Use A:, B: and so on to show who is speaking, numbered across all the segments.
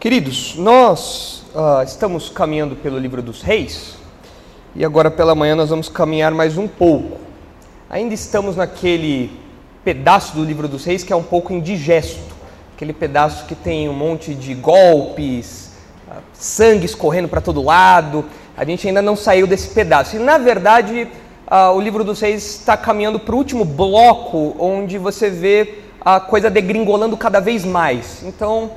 A: Queridos, nós uh, estamos caminhando pelo livro dos reis e agora pela manhã nós vamos caminhar mais um pouco. Ainda estamos naquele pedaço do livro dos reis que é um pouco indigesto, aquele pedaço que tem um monte de golpes, uh, sangue escorrendo para todo lado. A gente ainda não saiu desse pedaço. E na verdade, uh, o livro dos reis está caminhando para o último bloco onde você vê a coisa degringolando cada vez mais. Então,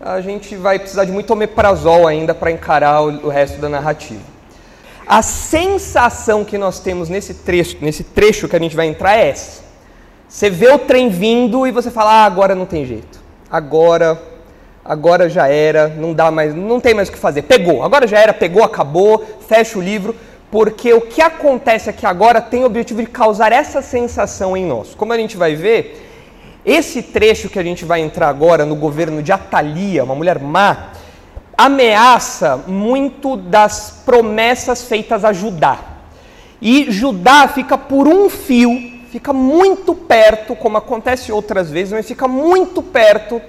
A: a gente vai precisar de muito omeprazol ainda para encarar o, resto da narrativa. A sensação que nós temos nesse trecho, nesse trecho que a gente vai entrar é essa. Você vê o trem vindo e você fala: "Ah, agora não tem jeito. Agora agora já era, não dá mais, não tem mais o que fazer. Pegou. Agora já era, pegou, acabou, fecha o livro, porque o que acontece aqui agora tem o objetivo de causar essa sensação em nós. Como a gente vai ver, esse trecho que a gente vai entrar agora no governo de Atalia, uma mulher má, ameaça muito das promessas feitas a Judá. E Judá fica por um fio, fica muito perto, como acontece outras vezes, mas fica muito perto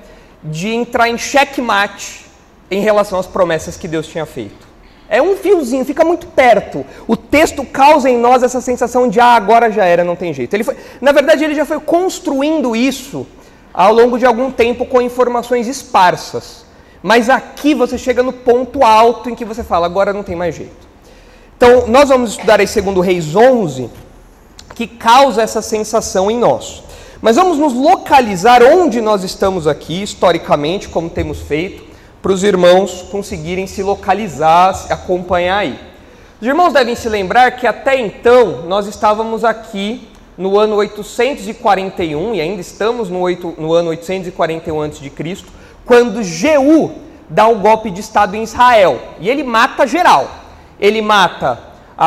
A: de entrar em checkmate em relação às promessas que Deus tinha feito. É um fiozinho, fica muito perto. O texto causa em nós essa sensação de ah, agora já era, não tem jeito. Ele foi, na verdade, ele já foi construindo isso ao longo de algum tempo com informações esparsas. Mas aqui você chega no ponto alto em que você fala, agora não tem mais jeito. Então, nós vamos estudar aí segundo Reis 11, que causa essa sensação em nós. Mas vamos nos localizar onde nós estamos aqui, historicamente, como temos feito para os irmãos conseguirem se localizar, acompanhar aí. Os irmãos devem se lembrar que até então nós estávamos aqui no ano 841, e ainda estamos no, 8, no ano 841 a.C., quando Jeú dá um golpe de Estado em Israel. E ele mata geral. Ele mata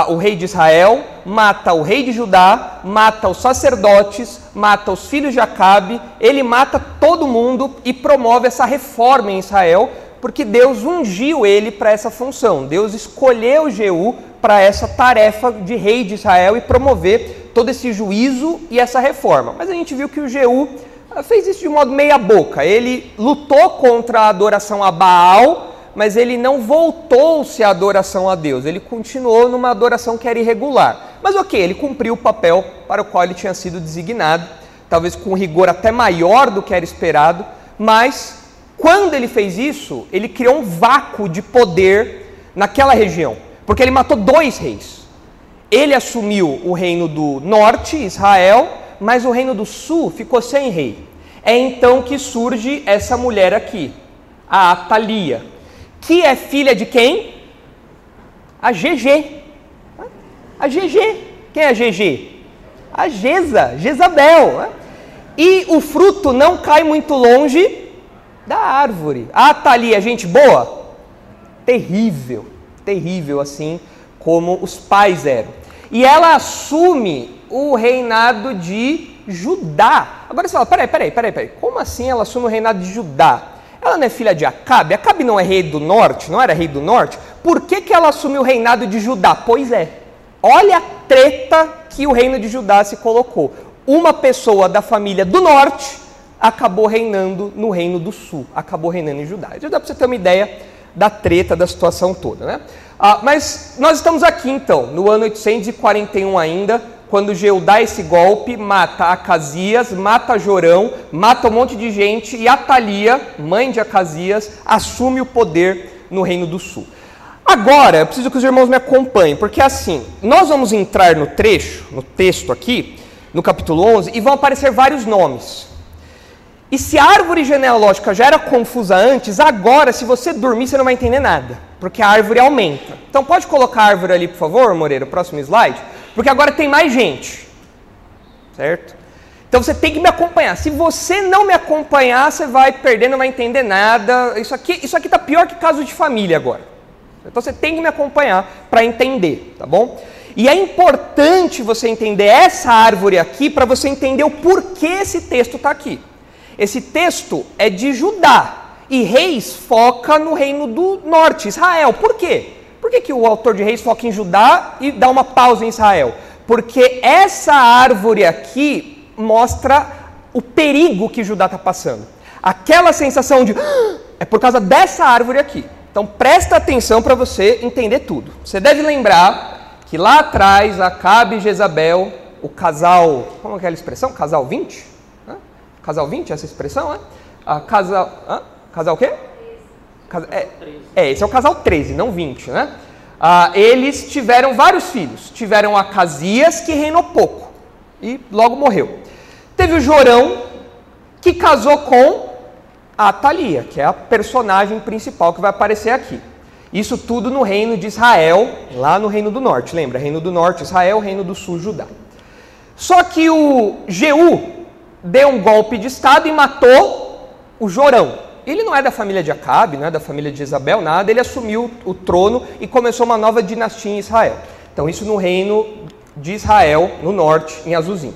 A: o rei de Israel, mata o rei de Judá, mata os sacerdotes, mata os filhos de Acabe, ele mata todo mundo e promove essa reforma em Israel, porque Deus ungiu ele para essa função. Deus escolheu Jeú para essa tarefa de rei de Israel e promover todo esse juízo e essa reforma. Mas a gente viu que o Jeú ah, fez isso de modo meia boca. Ele lutou contra a adoração a Baal, mas ele não voltou-se à adoração a Deus. Ele continuou numa adoração que era irregular. Mas ok, ele cumpriu o papel para o qual ele tinha sido designado, talvez com rigor até maior do que era esperado, mas quando ele fez isso, ele criou um vácuo de poder naquela região, porque ele matou dois reis. Ele assumiu o reino do norte, Israel, mas o reino do sul ficou sem rei. É então que surge essa mulher aqui, a Atalia, que é filha de quem? A GG. A GG. Quem é a GG? A Geza, Jezabel. E o fruto não cai muito longe da árvore. Ah, tá ali, é gente boa? Terrível, terrível assim como os pais eram. E ela assume o reinado de Judá. Agora você fala, peraí, peraí, peraí, peraí, como assim ela assume o reinado de Judá? Ela não é filha de Acabe? Acabe não é rei do norte, não era rei do norte? Por que, que ela assumiu o reinado de Judá? Pois é, olha a treta que o reino de Judá se colocou. Uma pessoa da família do norte acabou reinando no reino do sul, acabou reinando em Judá. Já dá para você ter uma ideia da treta, da situação toda, né? Ah, mas nós estamos aqui então, no ano 841 ainda, quando Geu dá esse golpe, mata Acasias, mata Jorão, mata um monte de gente e Atalia, mãe de Acasias, assume o poder no reino do sul. Agora, eu preciso que os irmãos me acompanhem, porque assim, nós vamos entrar no trecho, no texto aqui, no capítulo 11, e vão aparecer vários nomes. E se a árvore genealógica já era confusa antes, agora, se você dormir, você não vai entender nada, porque a árvore aumenta. Então, pode colocar a árvore ali, por favor, Moreira, o próximo slide, porque agora tem mais gente, certo? Então, você tem que me acompanhar. Se você não me acompanhar, você vai perder, não vai entender nada. Isso aqui isso aqui está pior que caso de família agora. Então, você tem que me acompanhar para entender, tá bom? E é importante você entender essa árvore aqui para você entender o porquê esse texto está aqui. Esse texto é de Judá e Reis foca no reino do norte, Israel. Por quê? Por que, que o autor de Reis foca em Judá e dá uma pausa em Israel? Porque essa árvore aqui mostra o perigo que Judá está passando. Aquela sensação de ah, é por causa dessa árvore aqui. Então presta atenção para você entender tudo. Você deve lembrar que lá atrás, Acabe e Jezabel, o casal, como é aquela expressão? Casal 20? Casal 20, essa expressão, né? A casal, hã? casal o quê? É, é, esse é o casal 13, não 20, né? Ah, eles tiveram vários filhos. Tiveram Acasias, que reinou pouco e logo morreu. Teve o Jorão, que casou com a Atalia, que é a personagem principal que vai aparecer aqui. Isso tudo no reino de Israel, lá no reino do norte. Lembra? Reino do norte, Israel, reino do sul, Judá. Só que o Jeú deu um golpe de estado e matou o Jorão. Ele não é da família de Acabe, não é da família de Isabel, nada. Ele assumiu o trono e começou uma nova dinastia em Israel. Então, isso no reino de Israel, no norte, em Azulzinho.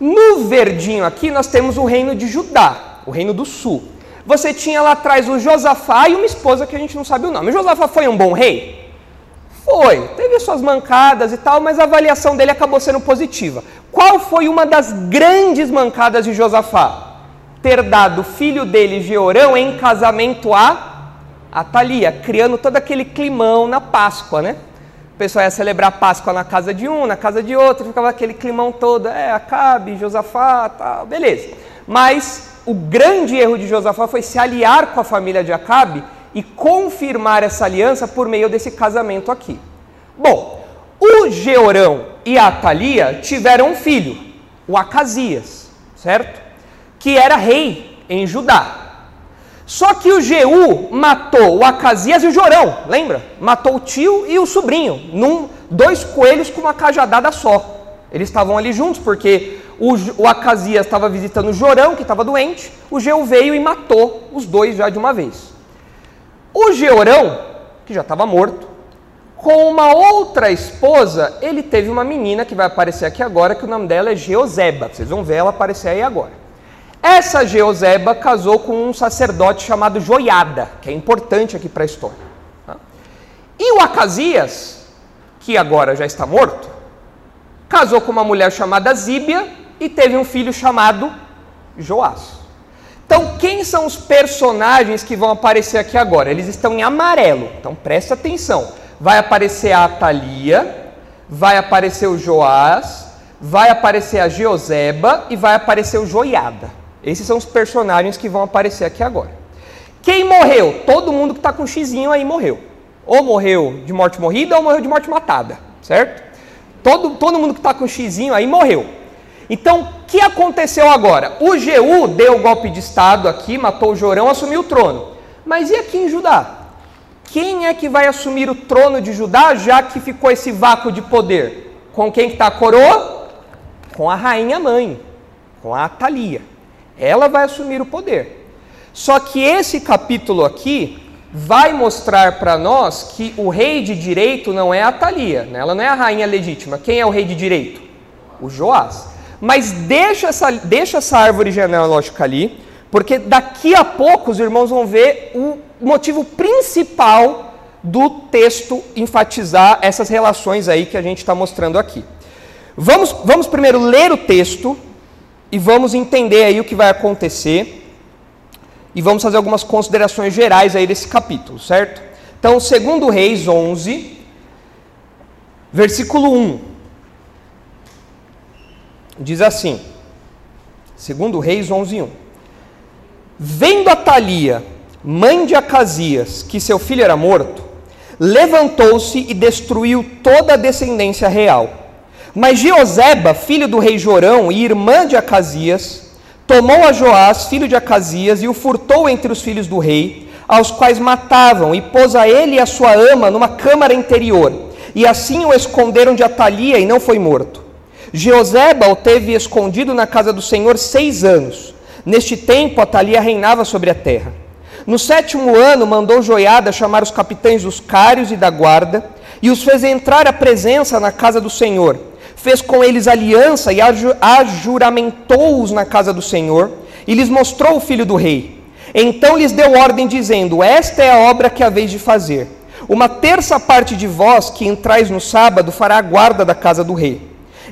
A: No verdinho aqui, nós temos o reino de Judá, o reino do sul. Você tinha lá atrás o Josafá e uma esposa que a gente não sabe o nome. O Josafá foi um bom rei? Foi. Teve suas mancadas e tal, mas a avaliação dele acabou sendo positiva. Qual foi uma das grandes mancadas de Josafá? ter dado filho dele, Georão, em casamento a Atalia, criando todo aquele climão na Páscoa, né? O pessoal ia celebrar Páscoa na casa de um, na casa de outro, ficava aquele climão todo, é, Acabe, Josafá, tal, beleza. Mas o grande erro de Josafá foi se aliar com a família de Acabe e confirmar essa aliança por meio desse casamento aqui. Bom, o Georão e a Atalia tiveram um filho, o Acasias, certo? que era rei em Judá. Só que o Jeú matou o Acasias e o Jorão, lembra? Matou o tio e o sobrinho, num, dois coelhos com uma cajadada só. Eles estavam ali juntos porque o, o Acasias estava visitando o Jorão, que estava doente, o Jeú veio e matou os dois já de uma vez. O Georão, que já estava morto, com uma outra esposa, ele teve uma menina que vai aparecer aqui agora, que o nome dela é Geozeba. Vocês vão ver ela aparecer aí agora. Essa Geozeba casou com um sacerdote chamado Joiada, que é importante aqui para a história. Tá? E o Acasias, que agora já está morto, casou com uma mulher chamada Zíbia e teve um filho chamado Joás. Então, quem são os personagens que vão aparecer aqui agora? Eles estão em amarelo, então presta atenção. Vai aparecer a Atalia, vai aparecer o Joás, vai aparecer a Geozeba e vai aparecer o Joiada. Esses são os personagens que vão aparecer aqui agora. Quem morreu? Todo mundo que está com um xizinho aí morreu. Ou morreu de morte morrida ou morreu de morte matada, certo? Todo, todo mundo que está com um xizinho aí morreu. Então, o que aconteceu agora? O Jeú deu o golpe de Estado aqui, matou o Jorão, assumiu o trono. Mas e aqui em Judá? Quem é que vai assumir o trono de Judá, já que ficou esse vácuo de poder? Com quem está a coroa? Com a rainha mãe, com a Atalia. Ela vai assumir o poder. Só que esse capítulo aqui vai mostrar para nós que o rei de direito não é a Thalia, né? ela não é a rainha legítima. Quem é o rei de direito? O Joás. Mas deixa essa, deixa essa árvore genealógica ali, porque daqui a pouco os irmãos vão ver o motivo principal do texto enfatizar essas relações aí que a gente está mostrando aqui. Vamos, vamos primeiro ler o texto e vamos entender aí o que vai acontecer e vamos fazer algumas considerações gerais aí desse capítulo, certo? Então, segundo Reis 11, versículo 1, diz assim, segundo Reis 11, 1, Vendo a Thalia, mãe de Acasias, que seu filho era morto, levantou-se e destruiu toda a descendência real mas Jeozeba, filho do rei Jorão e irmã de Acasias, tomou a Joás, filho de Acasias, e o furtou entre os filhos do rei, aos quais matavam, e pôs a ele e a sua ama numa câmara interior, e assim o esconderam de Atalia e não foi morto. Jeozeba o teve escondido na casa do Senhor seis anos. Neste tempo, Atalia reinava sobre a terra. No sétimo ano, mandou Joiada chamar os capitães dos cários e da guarda, e os fez entrar à presença na casa do Senhor fez com eles aliança e ajuramentou-os na casa do Senhor, e lhes mostrou o filho do rei. Então lhes deu ordem, dizendo: Esta é a obra que haveis de fazer. Uma terça parte de vós que entrais no sábado fará a guarda da casa do rei,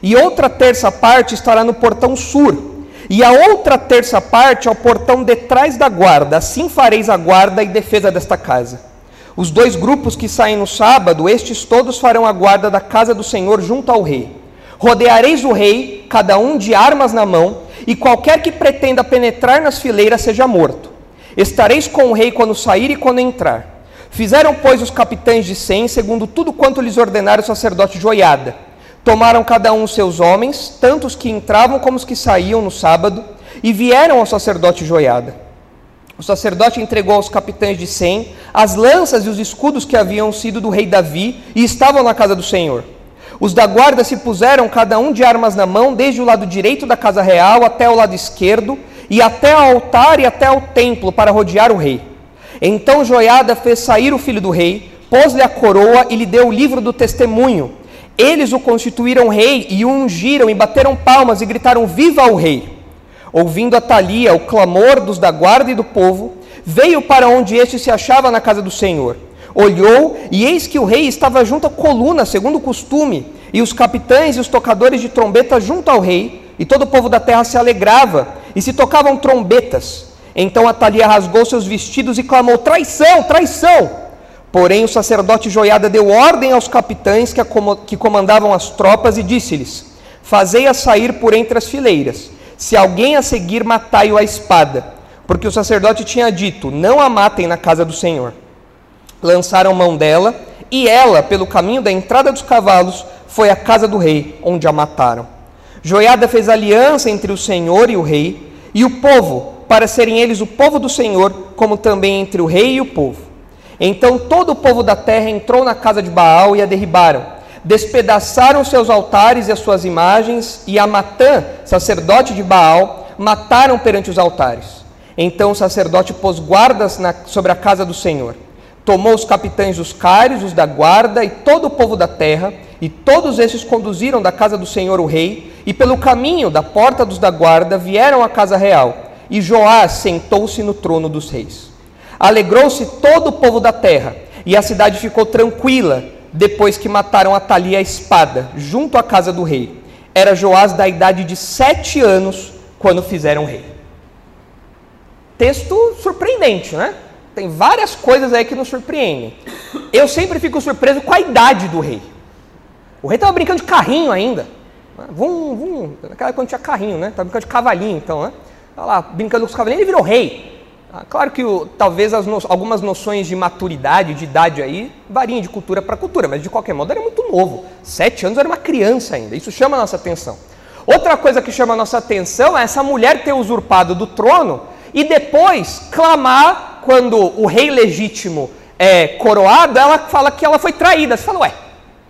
A: e outra terça parte estará no portão sul, e a outra terça parte ao portão detrás da guarda. Assim fareis a guarda e defesa desta casa. Os dois grupos que saem no sábado, estes todos farão a guarda da casa do Senhor junto ao rei. Rodeareis o rei, cada um de armas na mão, e qualquer que pretenda penetrar nas fileiras seja morto. Estareis com o rei quando sair e quando entrar. Fizeram, pois, os capitães de cem, segundo tudo quanto lhes ordenara o sacerdote Joiada. Tomaram cada um seus homens, tanto os que entravam como os que saíam no sábado, e vieram ao sacerdote Joiada. O sacerdote entregou aos capitães de cem as lanças e os escudos que haviam sido do rei Davi e estavam na casa do Senhor. Os da guarda se puseram cada um de armas na mão, desde o lado direito da casa real até o lado esquerdo, e até ao altar e até ao templo, para rodear o rei. Então Joiada fez sair o filho do rei, pôs-lhe a coroa e lhe deu o livro do testemunho. Eles o constituíram rei e o ungiram e bateram palmas e gritaram: Viva o rei! Ouvindo a Thalia o clamor dos da guarda e do povo, veio para onde este se achava na casa do Senhor. Olhou e eis que o rei estava junto à coluna, segundo o costume, e os capitães e os tocadores de trombeta junto ao rei, e todo o povo da terra se alegrava, e se tocavam trombetas. Então Atalia rasgou seus vestidos e clamou: Traição, traição! Porém, o sacerdote Joiada deu ordem aos capitães que comandavam as tropas e disse-lhes: Fazei-a sair por entre as fileiras. Se alguém a seguir, matai-o à espada. Porque o sacerdote tinha dito: Não a matem na casa do Senhor. Lançaram mão dela, e ela, pelo caminho da entrada dos cavalos, foi à casa do rei, onde a mataram. Joiada fez aliança entre o Senhor e o rei, e o povo, para serem eles o povo do Senhor, como também entre o rei e o povo. Então todo o povo da terra entrou na casa de Baal e a derribaram. Despedaçaram seus altares e as suas imagens, e a Matã, sacerdote de Baal, mataram perante os altares. Então o sacerdote pôs guardas na, sobre a casa do Senhor. Tomou os capitães dos cários, os da guarda e todo o povo da terra, e todos esses conduziram da casa do Senhor o rei, e pelo caminho da porta dos da guarda vieram à casa real e Joás sentou-se no trono dos reis. Alegrou-se todo o povo da terra, e a cidade ficou tranquila depois que mataram a Thalia a espada, junto à casa do rei. Era Joás da idade de sete anos quando fizeram rei. Texto surpreendente, né? Tem várias coisas aí que nos surpreendem. Eu sempre fico surpreso com a idade do rei. O rei estava brincando de carrinho ainda. Vum, vum. Naquela quando tinha carrinho, né? Estava brincando de cavalinho, então, né? Tá lá brincando com os cavaleiros, ele virou rei. Ah, claro que talvez no, algumas noções de maturidade, de idade aí, variem de cultura para cultura, mas de qualquer modo era muito novo. Sete anos era uma criança ainda, isso chama a nossa atenção. Outra coisa que chama a nossa atenção é essa mulher ter usurpado do trono e depois clamar, quando o rei legítimo é coroado, ela fala que ela foi traída. Você fala, ué,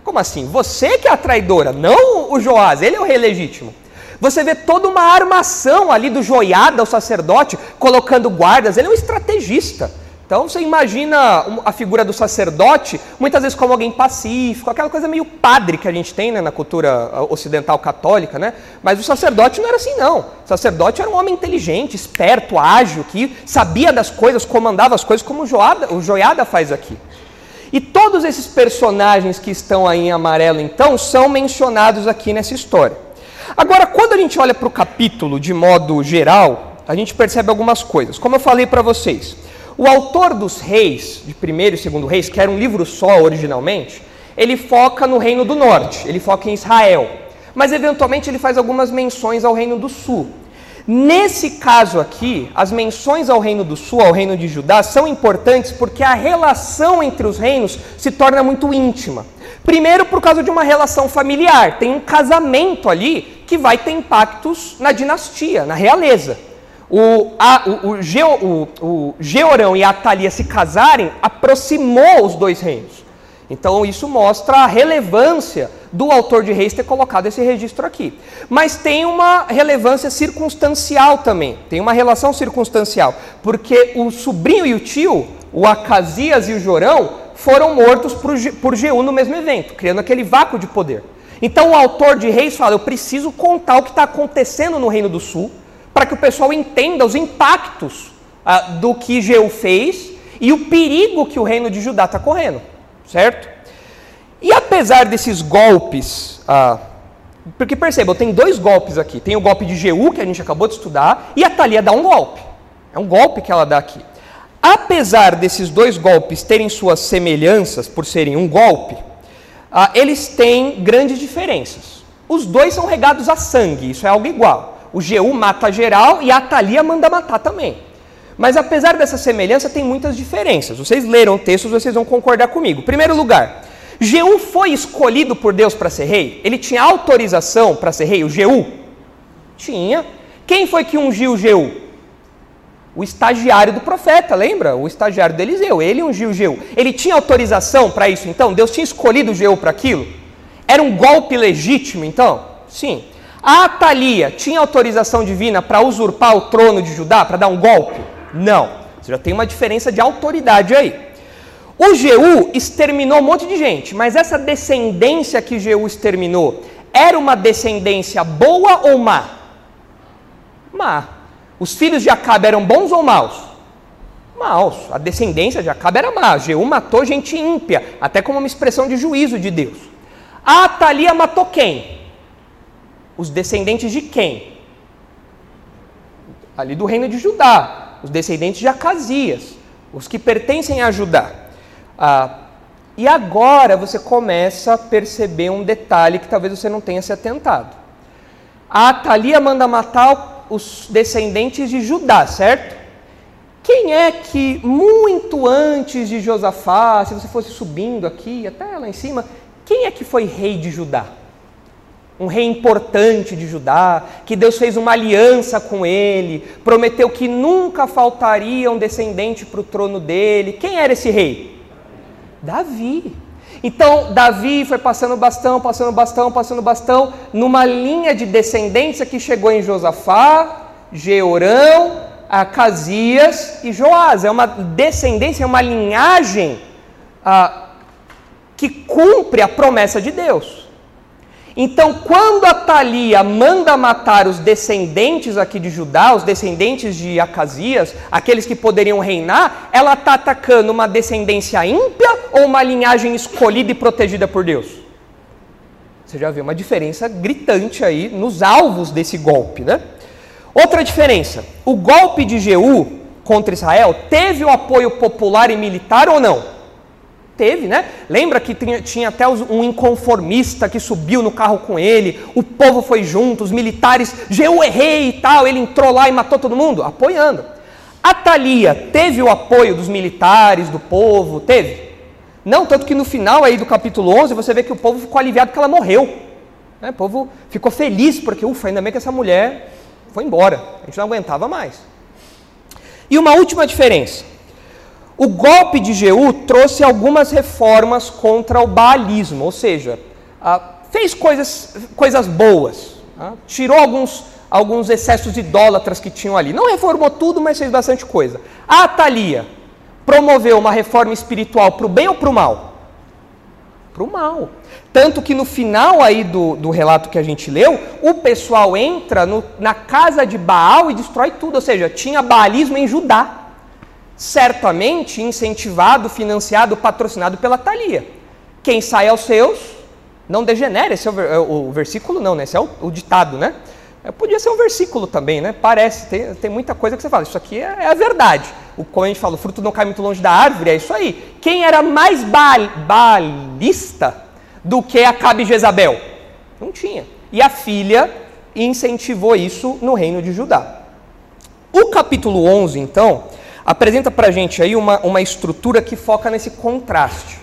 A: como assim? Você que é a traidora, não o Joás, ele é o rei legítimo. Você vê toda uma armação ali do joiada, o sacerdote, colocando guardas. Ele é um estrategista. Então você imagina a figura do sacerdote, muitas vezes como alguém pacífico, aquela coisa meio padre que a gente tem né, na cultura ocidental católica, né? Mas o sacerdote não era assim, não. O sacerdote era um homem inteligente, esperto, ágil, que sabia das coisas, comandava as coisas, como o Joiada, o Joiada faz aqui. E todos esses personagens que estão aí em amarelo, então, são mencionados aqui nessa história. Agora, quando a gente olha para o capítulo de modo geral, a gente percebe algumas coisas. Como eu falei para vocês, o autor dos reis, de primeiro e segundo reis, que era um livro só originalmente, ele foca no reino do norte, ele foca em Israel. Mas eventualmente ele faz algumas menções ao reino do sul. Nesse caso aqui, as menções ao reino do sul, ao reino de Judá, são importantes porque a relação entre os reinos se torna muito íntima. Primeiro, por causa de uma relação familiar, tem um casamento ali que vai ter impactos na dinastia, na realeza. O, a, o, o, Geo, o, o Georão e a Atalia se casarem aproximou os dois reinos. Então isso mostra a relevância do autor de Reis ter colocado esse registro aqui. Mas tem uma relevância circunstancial também, tem uma relação circunstancial, porque o sobrinho e o tio, o Acasias e o Jorão, foram mortos por, por no mesmo evento, criando aquele vácuo de poder. Então o autor de Reis fala: eu preciso contar o que está acontecendo no Reino do Sul, para que o pessoal entenda os impactos ah, do que Jeú fez e o perigo que o reino de Judá está correndo, certo? E apesar desses golpes ah, Porque percebam, tem dois golpes aqui. Tem o golpe de Jeú, que a gente acabou de estudar, e a Thalia dá um golpe. É um golpe que ela dá aqui. Apesar desses dois golpes terem suas semelhanças, por serem um golpe, ah, eles têm grandes diferenças. Os dois são regados a sangue, isso é algo igual. O Jeú mata geral e a Thalia manda matar também. Mas apesar dessa semelhança, tem muitas diferenças. Vocês leram o texto, vocês vão concordar comigo. Primeiro lugar, Jeú foi escolhido por Deus para ser rei? Ele tinha autorização para ser rei, o Jeú? Tinha. Quem foi que ungiu o Jeú? O estagiário do profeta, lembra? O estagiário de Eliseu, ele ungiu Jeú. Ele tinha autorização para isso, então? Deus tinha escolhido Jeú para aquilo? Era um golpe legítimo, então? Sim. A Atalia tinha autorização divina para usurpar o trono de Judá, para dar um golpe? Não. Você já tem uma diferença de autoridade aí. O Jeú exterminou um monte de gente, mas essa descendência que Jeú exterminou era uma descendência boa ou má? Má. Os filhos de Acabe eram bons ou maus? Maus. A descendência de Acabe era má. Jeú matou gente ímpia, até como uma expressão de juízo de Deus. A Atalia matou quem? Os descendentes de quem? Ali do reino de Judá. Os descendentes de Acasias. Os que pertencem a Judá. Ah, e agora você começa a perceber um detalhe que talvez você não tenha se atentado. A Atalia manda matar os descendentes de Judá, certo? Quem é que muito antes de Josafá, se você fosse subindo aqui, até lá em cima, quem é que foi rei de Judá? Um rei importante de Judá, que Deus fez uma aliança com ele, prometeu que nunca faltaria um descendente para o trono dele. Quem era esse rei? Davi. Então, Davi foi passando bastão, passando bastão, passando bastão, numa linha de descendência que chegou em Josafá, Jeorão, Acasias e Joás. É uma descendência, é uma linhagem ah, que cumpre a promessa de Deus. Então, quando a Thalia manda matar os descendentes aqui de Judá, os descendentes de Acasias, aqueles que poderiam reinar, ela está atacando uma descendência ímpia ou uma linhagem escolhida e protegida por Deus? Você já vê uma diferença gritante aí nos alvos desse golpe, né? Outra diferença: o golpe de Jeú contra Israel teve o apoio popular e militar ou não? Teve, né? Lembra que tinha, tinha até um inconformista que subiu no carro com ele, o povo foi junto, os militares, eu errei e tal, ele entrou lá e matou todo mundo? Apoiando. A Thalia teve o apoio dos militares, do povo? Teve? Não, tanto que no final aí do capítulo 11 você vê que o povo ficou aliviado porque ela morreu. Né? O povo ficou feliz porque, ufa, ainda bem que essa mulher foi embora. A gente não aguentava mais. E uma última diferença. O golpe de Jeú trouxe algumas reformas contra o baalismo, ou seja, ah, fez coisas, coisas boas, ah, tirou alguns, alguns excessos idólatras que tinham ali. Não reformou tudo, mas fez bastante coisa. A Atalia promoveu uma reforma espiritual para o bem ou para o mal? Para o mal. Tanto que no final aí do, do relato que a gente leu, o pessoal entra no, na casa de Baal e destrói tudo, ou seja, tinha baalismo em Judá certamente incentivado, financiado, patrocinado pela Thalia. Quem sai aos seus não degenera. Esse é o, é o versículo, não, né? Esse é o, o ditado, né? É, podia ser um versículo também, né? Parece, tem, tem muita coisa que você fala, isso aqui é, é, a verdade. O, como a gente fala, o fruto não cai muito longe da árvore, é isso aí. Quem era mais balista do que Acabe Jezabel? Não tinha. E a filha incentivou isso no reino de Judá. O capítulo 11, então, apresenta para a gente aí uma, uma estrutura que foca nesse contraste.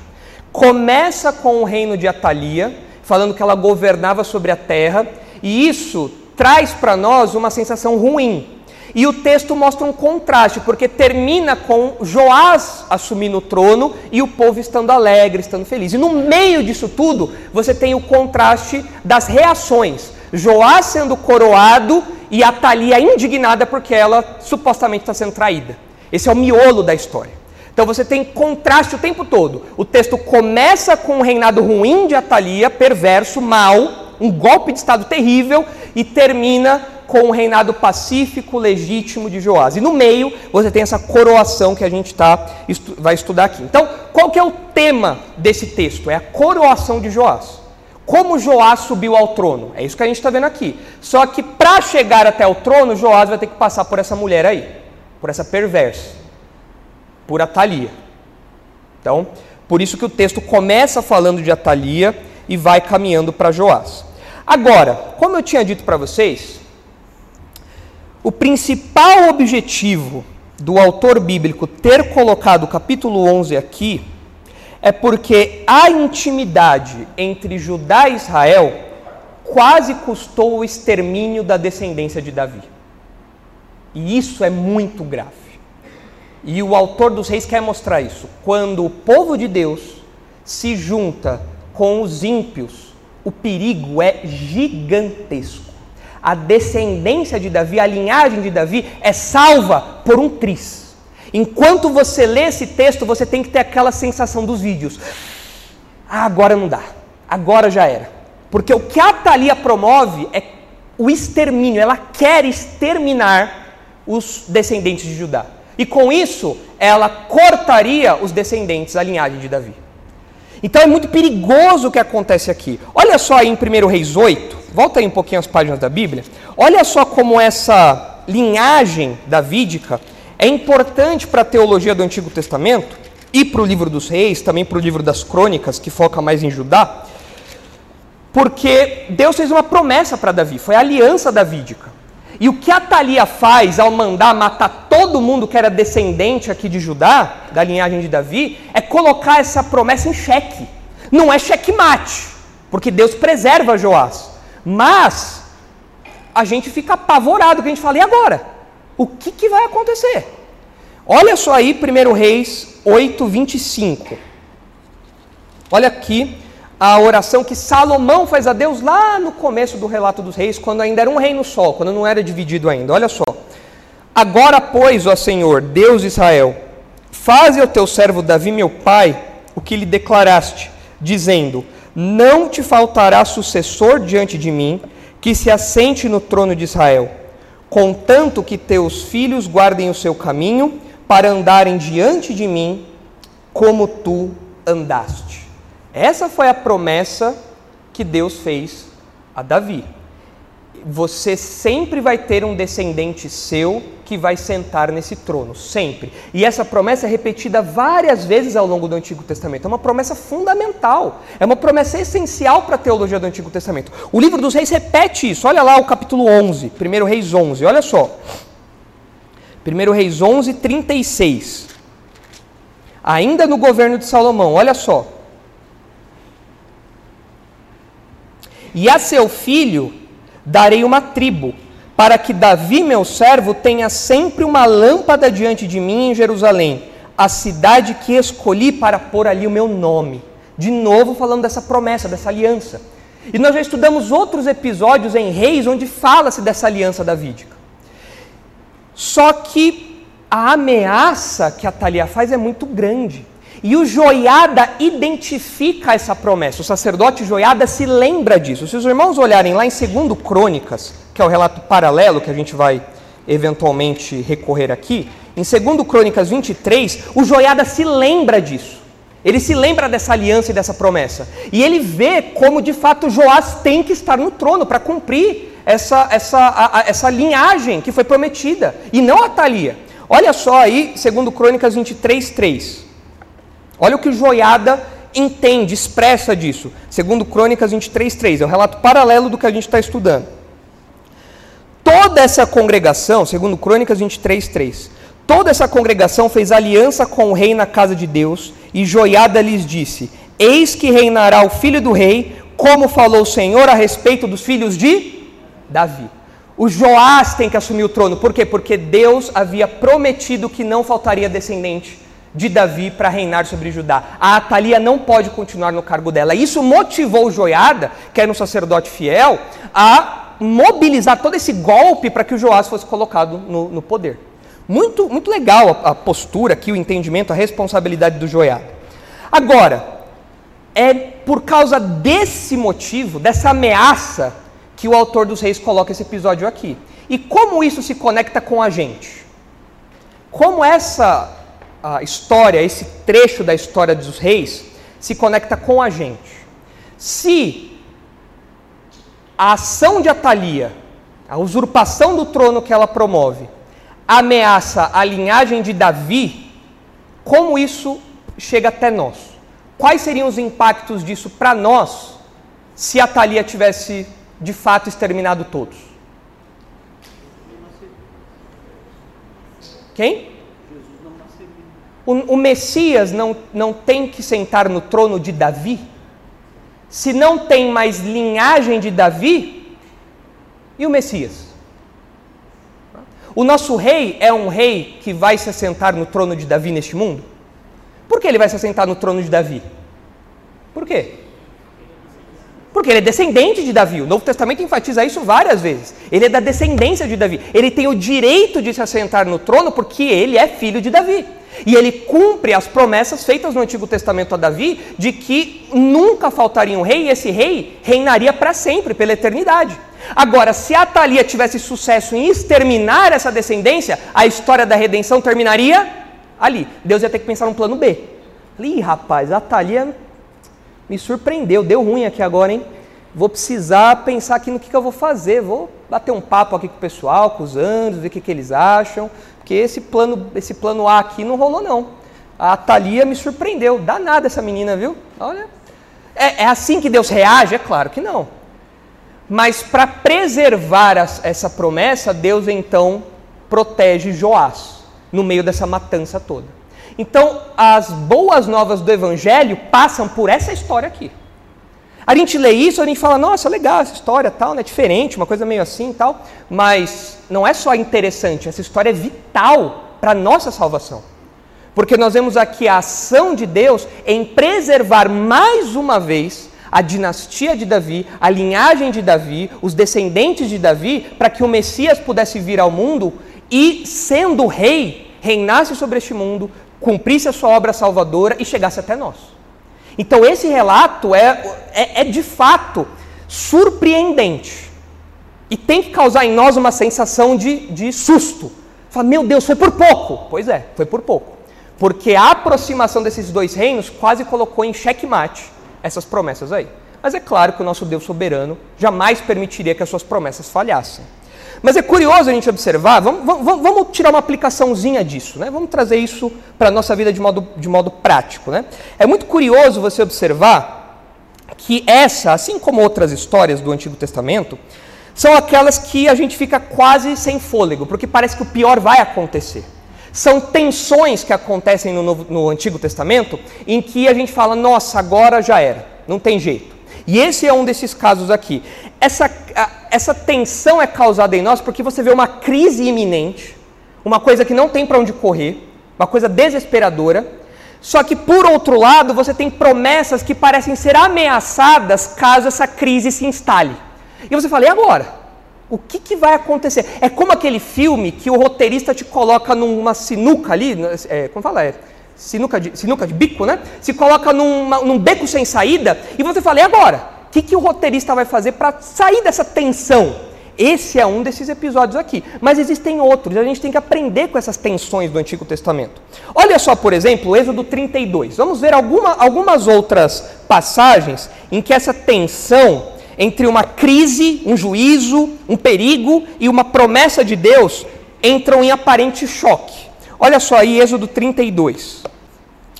A: Começa com o reino de Atalia, falando que ela governava sobre a terra, e isso traz para nós uma sensação ruim. E o texto mostra um contraste, porque termina com Joás assumindo o trono e o povo estando alegre, estando feliz. E no meio disso tudo, você tem o contraste das reações. Joás sendo coroado e Atalia indignada porque ela supostamente está sendo traída. Esse é o miolo da história. Então você tem contraste o tempo todo. O texto começa com um reinado ruim de Atalia, perverso, mau, um golpe de estado terrível, e termina com um reinado pacífico, legítimo de Joás. E no meio você tem essa coroação que a gente tá, vai estudar aqui. Então, qual que é o tema desse texto? É a coroação de Joás. Como Joás subiu ao trono? É isso que a gente está vendo aqui. Só que para chegar até o trono, Joás vai ter que passar por essa mulher aí, por essa perversa, por Atalia. Então, por isso que o texto começa falando de Atalia e vai caminhando para Joás. Agora, como eu tinha dito para vocês, o principal objetivo do autor bíblico ter colocado o capítulo 11 aqui é porque a intimidade entre Judá e Israel quase custou o extermínio da descendência de Davi. E isso é muito grave. E o autor dos reis quer mostrar isso. Quando o povo de Deus se junta com os ímpios, o perigo é gigantesco. A descendência de Davi, a linhagem de Davi é salva por um tris. Enquanto você lê esse texto, você tem que ter aquela sensação dos vídeos. Ah, agora não dá. Agora já era. Porque o que a Thalia promove é o extermínio. Ela quer exterminar os descendentes de Judá. E com isso, ela cortaria os descendentes, a linhagem de Davi. Então é muito perigoso o que acontece aqui. Olha só aí em 1 Reis 8, volta aí um pouquinho as páginas da Bíblia. Olha só como essa linhagem davídica é importante para a teologia do Antigo Testamento e para o livro dos reis, também para o livro das crônicas, que foca mais em Judá, porque Deus fez uma promessa para Davi, foi a aliança davídica. E o que a Thalia faz ao mandar matar todo mundo que era descendente aqui de Judá, da linhagem de Davi, é colocar essa promessa em xeque. Não é xeque-mate, porque Deus preserva Joás. Mas a gente fica apavorado, que a gente fala, e agora? O que, que vai acontecer? Olha só aí, 1 Reis 8, 25. Olha aqui a oração que Salomão faz a Deus lá no começo do relato dos reis, quando ainda era um reino só, quando não era dividido ainda. Olha só. Agora, pois, ó Senhor, Deus de Israel, faze ao teu servo Davi, meu pai, o que lhe declaraste, dizendo: Não te faltará sucessor diante de mim, que se assente no trono de Israel contanto que teus filhos guardem o seu caminho, para andarem diante de mim, como tu andaste. Essa foi a promessa que Deus fez a Davi você sempre vai ter um descendente seu que vai sentar nesse trono, sempre. E essa promessa é repetida várias vezes ao longo do Antigo Testamento. É uma promessa fundamental, é uma promessa essencial para a teologia do Antigo Testamento. O livro dos Reis repete isso. Olha lá o capítulo 11, 1 Reis 11, olha só. 1 Reis 11, 36. Ainda no governo de Salomão, olha só. E a seu filho darei uma tribo, para que Davi, meu servo, tenha sempre uma lâmpada diante de mim em Jerusalém, a cidade que escolhi para pôr ali o meu nome. De novo, falando dessa promessa, dessa aliança. E nós já estudamos outros episódios em Reis onde fala-se dessa aliança davídica. Só que a ameaça que a Thalia faz é muito grande. E o Joiada identifica essa promessa. O sacerdote Joiada se lembra disso. Se os irmãos olharem lá em 2 Crônicas, que é o relato paralelo que a gente vai eventualmente recorrer aqui, em 2 Crônicas 23, o Joiada se lembra disso. Ele se lembra dessa aliança e dessa promessa. E ele vê como de fato Joás tem que estar no trono para cumprir essa, essa, a, a, essa linhagem que foi prometida. E não a Thalia. Olha só aí, 2 Crônicas 23, 3. Olha o que o Joiada entende, expressa disso. Segundo Crônicas 23:3, é um relato paralelo do que a gente está estudando. Toda essa congregação, segundo Crônicas 23:3, toda essa congregação fez aliança com o rei na casa de Deus, e Joiada lhes disse: Eis que reinará o filho do rei, como falou o Senhor a respeito dos filhos de Davi. O Joás tem que assumir o trono. Por quê? Porque Deus havia prometido que não faltaria descendente de Davi para reinar sobre Judá. A Atalia não pode continuar no cargo dela. Isso motivou Joiada, que era um sacerdote fiel, a mobilizar todo esse golpe para que o Joás fosse colocado no, no poder. Muito, muito legal a, a, postura aqui, o entendimento, a responsabilidade do Joiada. Agora, é por causa desse motivo, dessa ameaça, que o autor dos reis coloca esse episódio aqui. E como isso se conecta com a gente? Como essa a história, esse trecho da história dos reis, se conecta com a gente. Se a ação de Atalia, a usurpação do trono que ela promove, ameaça a linhagem de Davi, como isso chega até nós? Quais seriam os impactos disso para nós se Atalia tivesse de fato exterminado todos? Quem? O, o Messias não, não tem que sentar no trono de Davi? Se não tem mais linhagem de Davi, e o Messias? O nosso rei é um rei que vai se assentar no trono de Davi neste mundo? Por que ele vai se assentar no trono de Davi? Por quê? Porque ele é descendente de Davi. O Novo Testamento enfatiza isso várias vezes. Ele é da descendência de Davi. Ele tem o direito de se assentar no trono porque ele é filho de Davi. E ele cumpre as promessas feitas no Antigo Testamento a Davi de que nunca faltaria um rei e esse rei reinaria para sempre, pela eternidade. Agora, se Atalia tivesse sucesso em exterminar essa descendência, a história da redenção terminaria ali. Deus ia ter que pensar num plano B. Ih, rapaz, a Atalia me surpreendeu, deu ruim aqui agora, hein? Vou precisar pensar aqui no que, que eu vou fazer. Vou bater um papo aqui com o pessoal, com os anos, ver o que, que eles acham. Porque esse plano, esse plano A aqui não rolou, não. A Thalia me surpreendeu. Danada essa menina, viu? Olha. É, é assim que Deus reage? É claro que não. Mas para preservar as, essa promessa, Deus então protege Joás no meio dessa matança toda. Então, as boas novas do Evangelho passam por essa história aqui. A gente lê isso, a gente fala, nossa, legal essa história, tal, né? Diferente, uma coisa meio assim, tal. Mas não é só interessante, essa história é vital para nossa salvação. Porque nós vemos aqui a ação de Deus em preservar mais uma vez a dinastia de Davi, a linhagem de Davi, os descendentes de Davi, para que o Messias pudesse vir ao mundo e, sendo rei, reinasse sobre este mundo, cumprisse a sua obra salvadora e chegasse até nós. Então, esse relato é, é, é de fato surpreendente e tem que causar em nós uma sensação de, de susto. Fala, meu Deus, foi por pouco. Pois é, foi por pouco. Porque a aproximação desses dois reinos quase colocou em xeque-mate essas promessas aí. Mas é claro que o nosso Deus soberano jamais permitiria que as suas promessas falhassem. Mas é curioso a gente observar, vamos, vamos, vamos tirar uma aplicaçãozinha disso, né? vamos trazer isso para a nossa vida de modo, de modo prático. Né? É muito curioso você observar que essa, assim como outras histórias do Antigo Testamento, são aquelas que a gente fica quase sem fôlego, porque parece que o pior vai acontecer. São tensões que acontecem no, Novo, no Antigo Testamento em que a gente fala, nossa, agora já era, não tem jeito. E esse é um desses casos aqui. Essa, essa tensão é causada em nós porque você vê uma crise iminente, uma coisa que não tem para onde correr, uma coisa desesperadora. Só que, por outro lado, você tem promessas que parecem ser ameaçadas caso essa crise se instale. E você fala, e agora? O que, que vai acontecer? É como aquele filme que o roteirista te coloca numa sinuca ali, é, como fala? É, sinuca de, sinuca de bico, né? Se coloca numa, num beco sem saída e você fala, e agora? Que, que o roteirista vai fazer para sair dessa tensão? Esse é um desses episódios aqui. Mas existem outros, a gente tem que aprender com essas tensões do Antigo Testamento. Olha só, por exemplo, Êxodo 32. Vamos ver alguma, algumas outras passagens em que essa tensão entre uma crise, um juízo, um perigo e uma promessa de Deus entram em aparente choque. Olha só aí, Êxodo 32.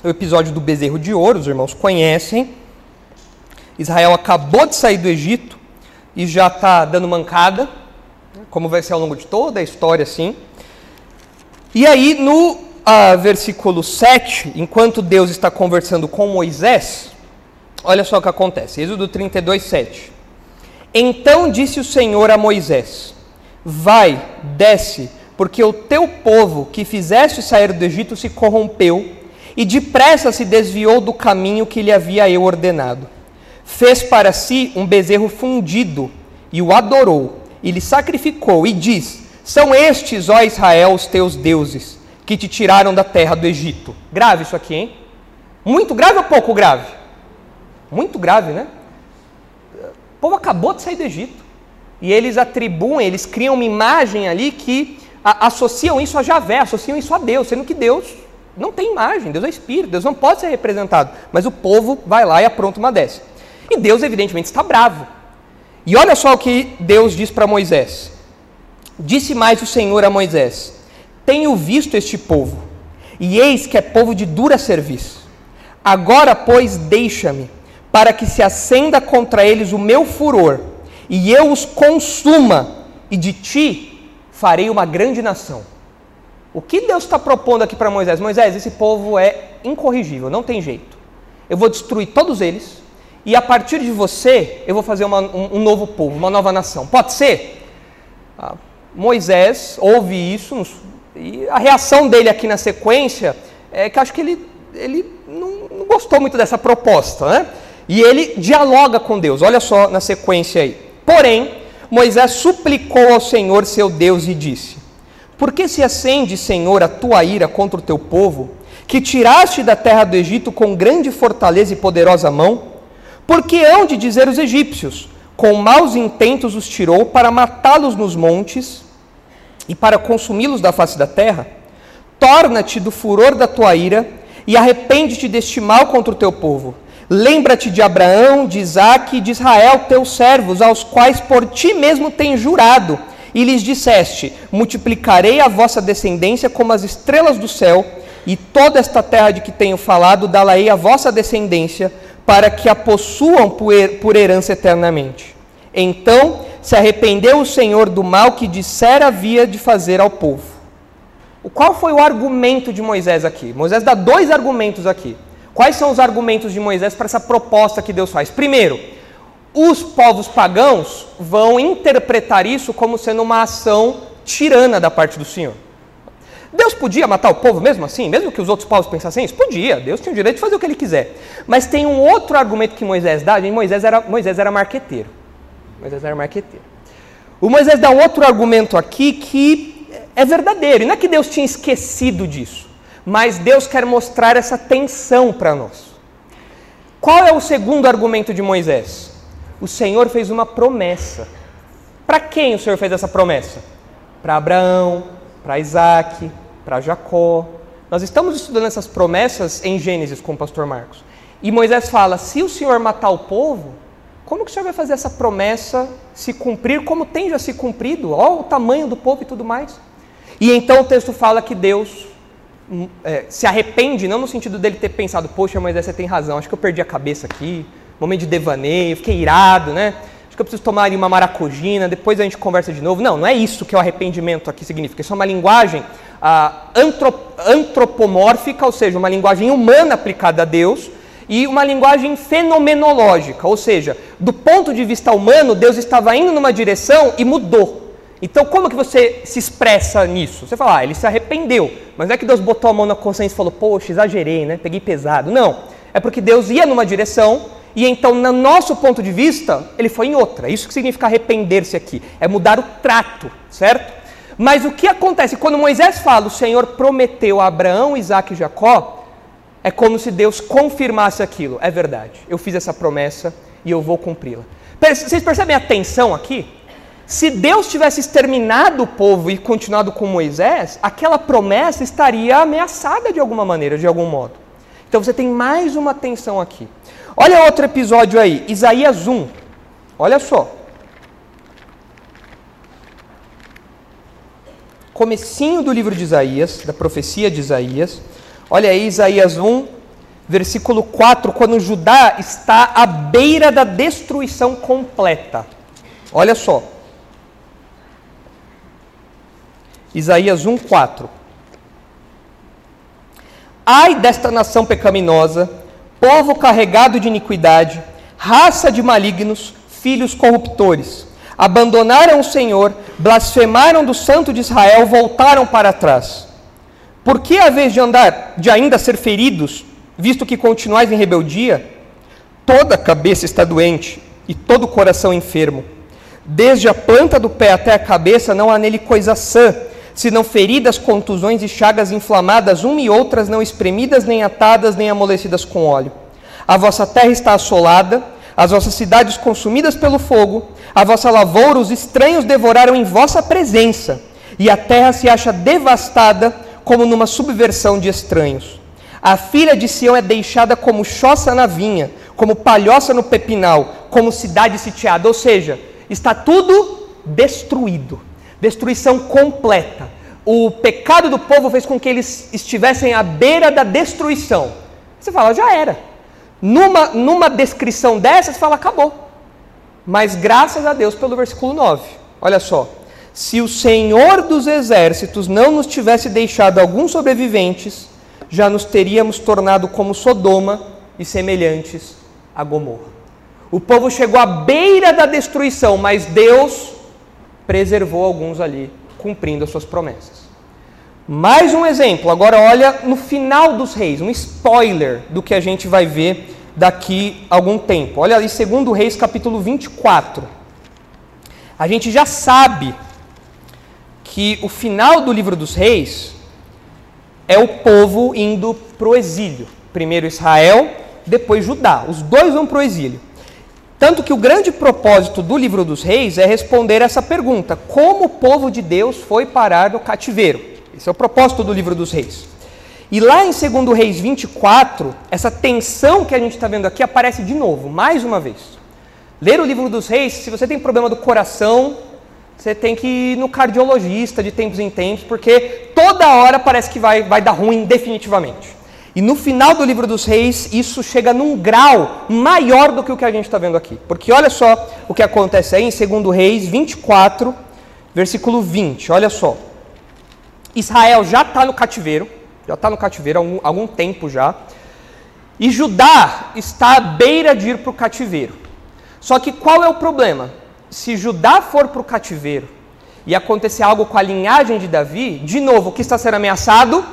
A: O episódio do bezerro de ouro, os irmãos conhecem. Israel acabou de sair do Egito e já está dando mancada, como vai ser ao longo de toda a história, assim. E aí, no uh, versículo 7, enquanto Deus está conversando com Moisés, olha só o que acontece. Êxodo 32, 7. Então disse o Senhor a Moisés: Vai, desce porque o teu povo que fizeste sair do Egito se corrompeu e depressa se desviou do caminho que lhe havia eu ordenado. Fez para si um bezerro fundido e o adorou e lhe sacrificou e diz: São estes, ó Israel, os teus deuses que te tiraram da terra do Egito. Grave isso aqui, hein? Muito grave ou pouco grave? Muito grave, né? O povo acabou de sair do Egito. E eles atribuem, eles criam uma imagem ali que associam isso a Javé, associam isso a Deus, sendo que Deus não tem imagem, Deus é espírito, Deus não pode ser representado. Mas o povo vai lá e apronta uma dessa. E Deus, evidentemente, está bravo. E olha só o que Deus diz para Moisés. Disse mais o Senhor a Moisés: Tenho visto este povo, e eis que é povo de dura serviço. Agora, pois, deixa-me, para que se acenda contra eles o meu furor, e eu os consuma, e de ti farei uma grande nação. O que Deus está propondo aqui para Moisés? Moisés, esse povo é incorrigível, não tem jeito. Eu vou destruir todos eles, e a partir de você eu vou fazer uma, um, um, novo povo, uma nova nação. Pode ser? Ah, Moisés ouve isso e a reação dele aqui na sequência é que acho que ele, ele não, não gostou muito dessa proposta, né? E ele dialoga com Deus. Olha só na sequência aí. Porém, Moisés suplicou ao Senhor seu Deus e disse: Por que se acende, Senhor, a tua ira contra o teu povo, que tiraste da terra do Egito com grande fortaleza e poderosa mão? Porque hão de dizer os egípcios: com maus intentos os tirou para matá-los nos montes e para consumi-los da face da terra? Torna-te do furor da tua ira e arrepende-te deste mal contra o teu povo. Lembra-te de Abraão, de Isaque e de Israel, teus servos, aos quais por ti mesmo tens jurado, e lhes disseste: Multiplicarei a vossa descendência como as estrelas do céu, e toda esta terra de que tenho falado, dá-la-ei a vossa descendência, para que a possuam por herança eternamente. Então se arrependeu o Senhor do mal que dissera havia de fazer ao povo. Qual foi o argumento de Moisés aqui? Moisés dá dois argumentos aqui. Quais são os argumentos de Moisés para essa proposta que Deus faz? Primeiro, os povos pagãos vão interpretar isso como sendo uma ação tirana da parte do Senhor. Deus podia matar o povo mesmo assim, mesmo que os outros povos pensassem isso? Podia, Deus tinha o direito de fazer o que ele quiser. Mas tem um outro argumento que Moisés dá, e Moisés era, Moisés era marqueteiro. Moisés era marqueteiro. O Moisés dá um outro argumento aqui que é verdadeiro, e não é que Deus tinha esquecido disso, mas Deus quer mostrar essa tensão para nós. Qual é o segundo argumento de Moisés? O Senhor fez uma promessa. Para quem o Senhor fez essa promessa? Para Abraão, para Isaac, para Jacó. Nós estamos estudando essas promessas em Gênesis com o pastor Marcos. E Moisés fala: se o Senhor matar o povo, como que o Senhor vai fazer essa promessa se cumprir como tem já se cumprido? Olha o tamanho do povo e tudo mais. E então o texto fala que Deus hum, é, se arrepende, não no sentido dele ter pensado, poxa, Moisés, você tem razão, acho que eu perdi a cabeça aqui, momento de devaneio, fiquei irado, né? Que eu preciso tomar uma maracujina, depois a gente conversa de novo. Não, não é isso que o arrependimento aqui significa. Isso é uma linguagem ah, antrop antropomórfica, ou seja, uma linguagem humana aplicada a Deus, e uma linguagem fenomenológica, ou seja, do ponto de vista humano, Deus estava indo numa direção e mudou. Então, como que você se expressa nisso? Você fala, ah, ele se arrependeu, mas não é que Deus botou a mão na consciência e falou, poxa, exagerei, né? Peguei pesado. Não, é porque Deus ia numa direção e então, no nosso ponto de vista, ele foi em outra. Isso que significa arrepender-se aqui, é mudar o trato, certo? Mas o que acontece quando Moisés fala, o Senhor prometeu a Abraão, Isaac e Jacó, é como se Deus confirmasse aquilo. É verdade, eu fiz essa promessa e eu vou cumpri-la. Vocês percebem a tensão aqui? Se Deus tivesse exterminado o povo e continuado com Moisés, aquela promessa estaria ameaçada de alguma maneira, de algum modo. Então você tem mais uma tensão aqui. Olha outro episódio aí, Isaías 1. Olha só. Comecinho do livro de Isaías, da profecia de Isaías. Olha aí, Isaías 1, versículo 4, quando Judá está à beira da destruição completa. Olha só. Isaías 1, 4. Ai desta nação pecaminosa, povo carregado de iniquidade, raça de malignos, filhos corruptores. Abandonaram o Senhor, blasfemaram do Santo de Israel, voltaram para trás. Por que a vez de andar, de ainda ser feridos, visto que continuais em rebeldia? Toda a cabeça está doente e todo o coração enfermo. Desde a planta do pé até a cabeça não há nele coisa sã, senão feridas, contusões e chagas inflamadas, uma e outras não espremidas, nem atadas, nem amolecidas com óleo. A vossa terra está assolada, as vossas cidades consumidas pelo fogo, a vossa lavoura os estranhos devoraram em vossa presença, e a terra se acha devastada como numa subversão de estranhos. A filha de Sião é deixada como choça na vinha, como palhoça no pepinal, como cidade sitiada. Ou seja, está tudo destruído. Destruição completa. O pecado do povo fez com que eles estivessem à beira da destruição. Você fala, já era. Numa, numa descrição dessa, você fala, acabou. Mas graças a Deus pelo versículo 9. Olha só. Se o Senhor dos exércitos não nos tivesse deixado alguns sobreviventes, já nos teríamos tornado como Sodoma e semelhantes a Gomorra. O povo chegou à beira da destruição, mas Deus preservou alguns ali, cumprindo as suas promessas. Mais um exemplo, agora olha no final dos reis, um spoiler do que a gente vai ver daqui a algum tempo. Olha ali, segundo Reis, capítulo 24. A gente já sabe que o final do livro dos reis é o povo indo para o exílio. Primeiro Israel, depois Judá. Os dois vão para o exílio. Tanto que o grande propósito do livro dos reis é responder essa pergunta: como o povo de Deus foi parar no cativeiro? Esse é o propósito do livro dos reis. E lá em 2 Reis 24, essa tensão que a gente está vendo aqui aparece de novo, mais uma vez. Ler o livro dos reis, se você tem problema do coração, você tem que ir no cardiologista de tempos em tempos, porque toda hora parece que vai, vai dar ruim definitivamente. E no final do livro dos reis, isso chega num grau maior do que o que a gente está vendo aqui. Porque olha só o que acontece aí em 2 Reis 24, versículo 20. Olha só. Israel já está no cativeiro, já está no cativeiro há algum, algum tempo já, e Judá está à beira de ir para o cativeiro. Só que qual é o problema? Se Judá for para o cativeiro e acontecer algo com a linhagem de Davi, de novo, o que está sendo ameaçado?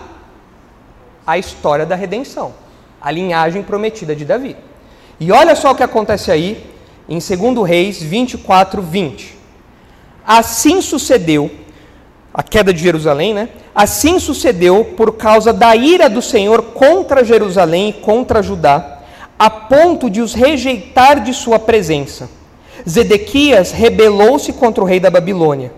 A: A história da redenção, a linhagem prometida de Davi. E olha só o que acontece aí em 2 Reis 24, 20. Assim sucedeu a queda de Jerusalém, né? Assim sucedeu por causa da ira do Senhor contra Jerusalém e contra Judá, a ponto de os rejeitar de sua presença. Zedequias rebelou-se contra o rei da Babilônia.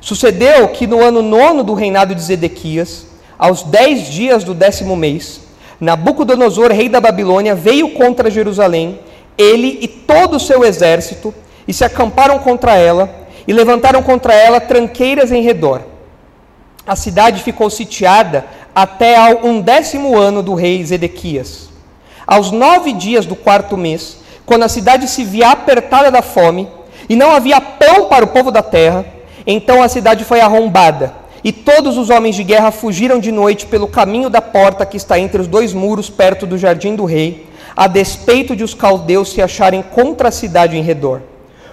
A: Sucedeu que no ano nono do reinado de Zedequias, aos dez dias do décimo mês, Nabucodonosor, rei da Babilônia, veio contra Jerusalém, ele e todo o seu exército, e se acamparam contra ela, e levantaram contra ela tranqueiras em redor a cidade ficou sitiada até ao undécimo ano do rei Zedequias. Aos nove dias do quarto mês, quando a cidade se via apertada da fome e não havia pão para o povo da terra, então a cidade foi arrombada e todos os homens de guerra fugiram de noite pelo caminho da porta que está entre os dois muros perto do jardim do rei, a despeito de os caldeus se acharem contra a cidade em redor.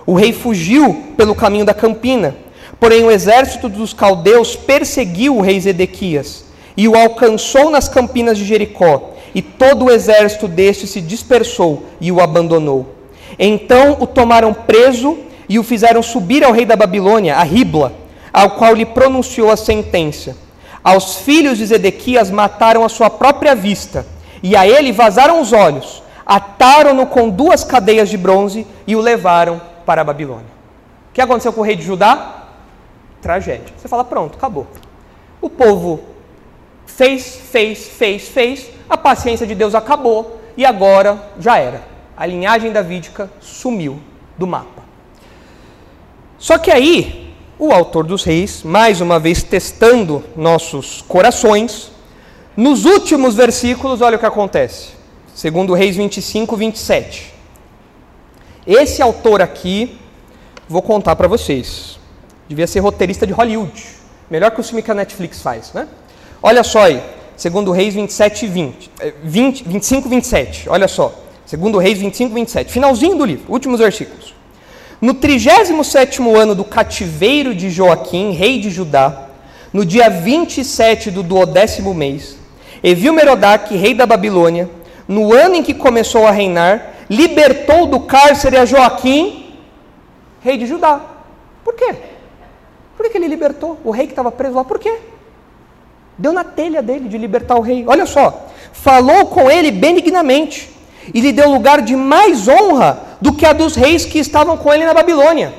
A: O rei fugiu pelo caminho da campina Porém, o exército dos caldeus perseguiu o rei Zedequias e o alcançou nas campinas de Jericó, e todo o exército deste se dispersou e o abandonou. Então o tomaram preso e o fizeram subir ao rei da Babilônia, a Ribla, ao qual lhe pronunciou a sentença. Aos filhos de Zedequias mataram a sua própria vista, e a ele vazaram os olhos, ataram-no com duas cadeias de bronze e o levaram para a Babilônia. O que aconteceu com o rei de Judá? tragédia. Você fala, pronto, acabou. O povo fez, fez, fez, fez, a paciência de Deus acabou e agora já era. A linhagem davídica sumiu do mapa. Só que aí, o autor dos reis, mais uma vez testando nossos corações, nos últimos versículos, olha o que acontece. Segundo Reis 25, 27. Esse autor aqui, vou contar para vocês. Devia ser roteirista de Hollywood. Melhor que o filme que a Netflix faz, né? Olha só aí, segundo Reis 27 e 20, 20 25 e 27, olha só. Segundo Reis 25 e 27, finalzinho do livro, últimos versículos. No 37 ano do cativeiro de Joaquim, rei de Judá, no dia 27 do duodécimo mês, Evil Merodach, rei da Babilônia, no ano em que começou a reinar, libertou do cárcere a Joaquim, rei de Judá. Por quê? Por que, ele libertou o rei que estava preso lá? Por quê? Deu na telha dele de libertar o rei. Olha só, falou com ele benignamente e lhe deu lugar de mais honra do que a dos reis que estavam com ele na Babilônia.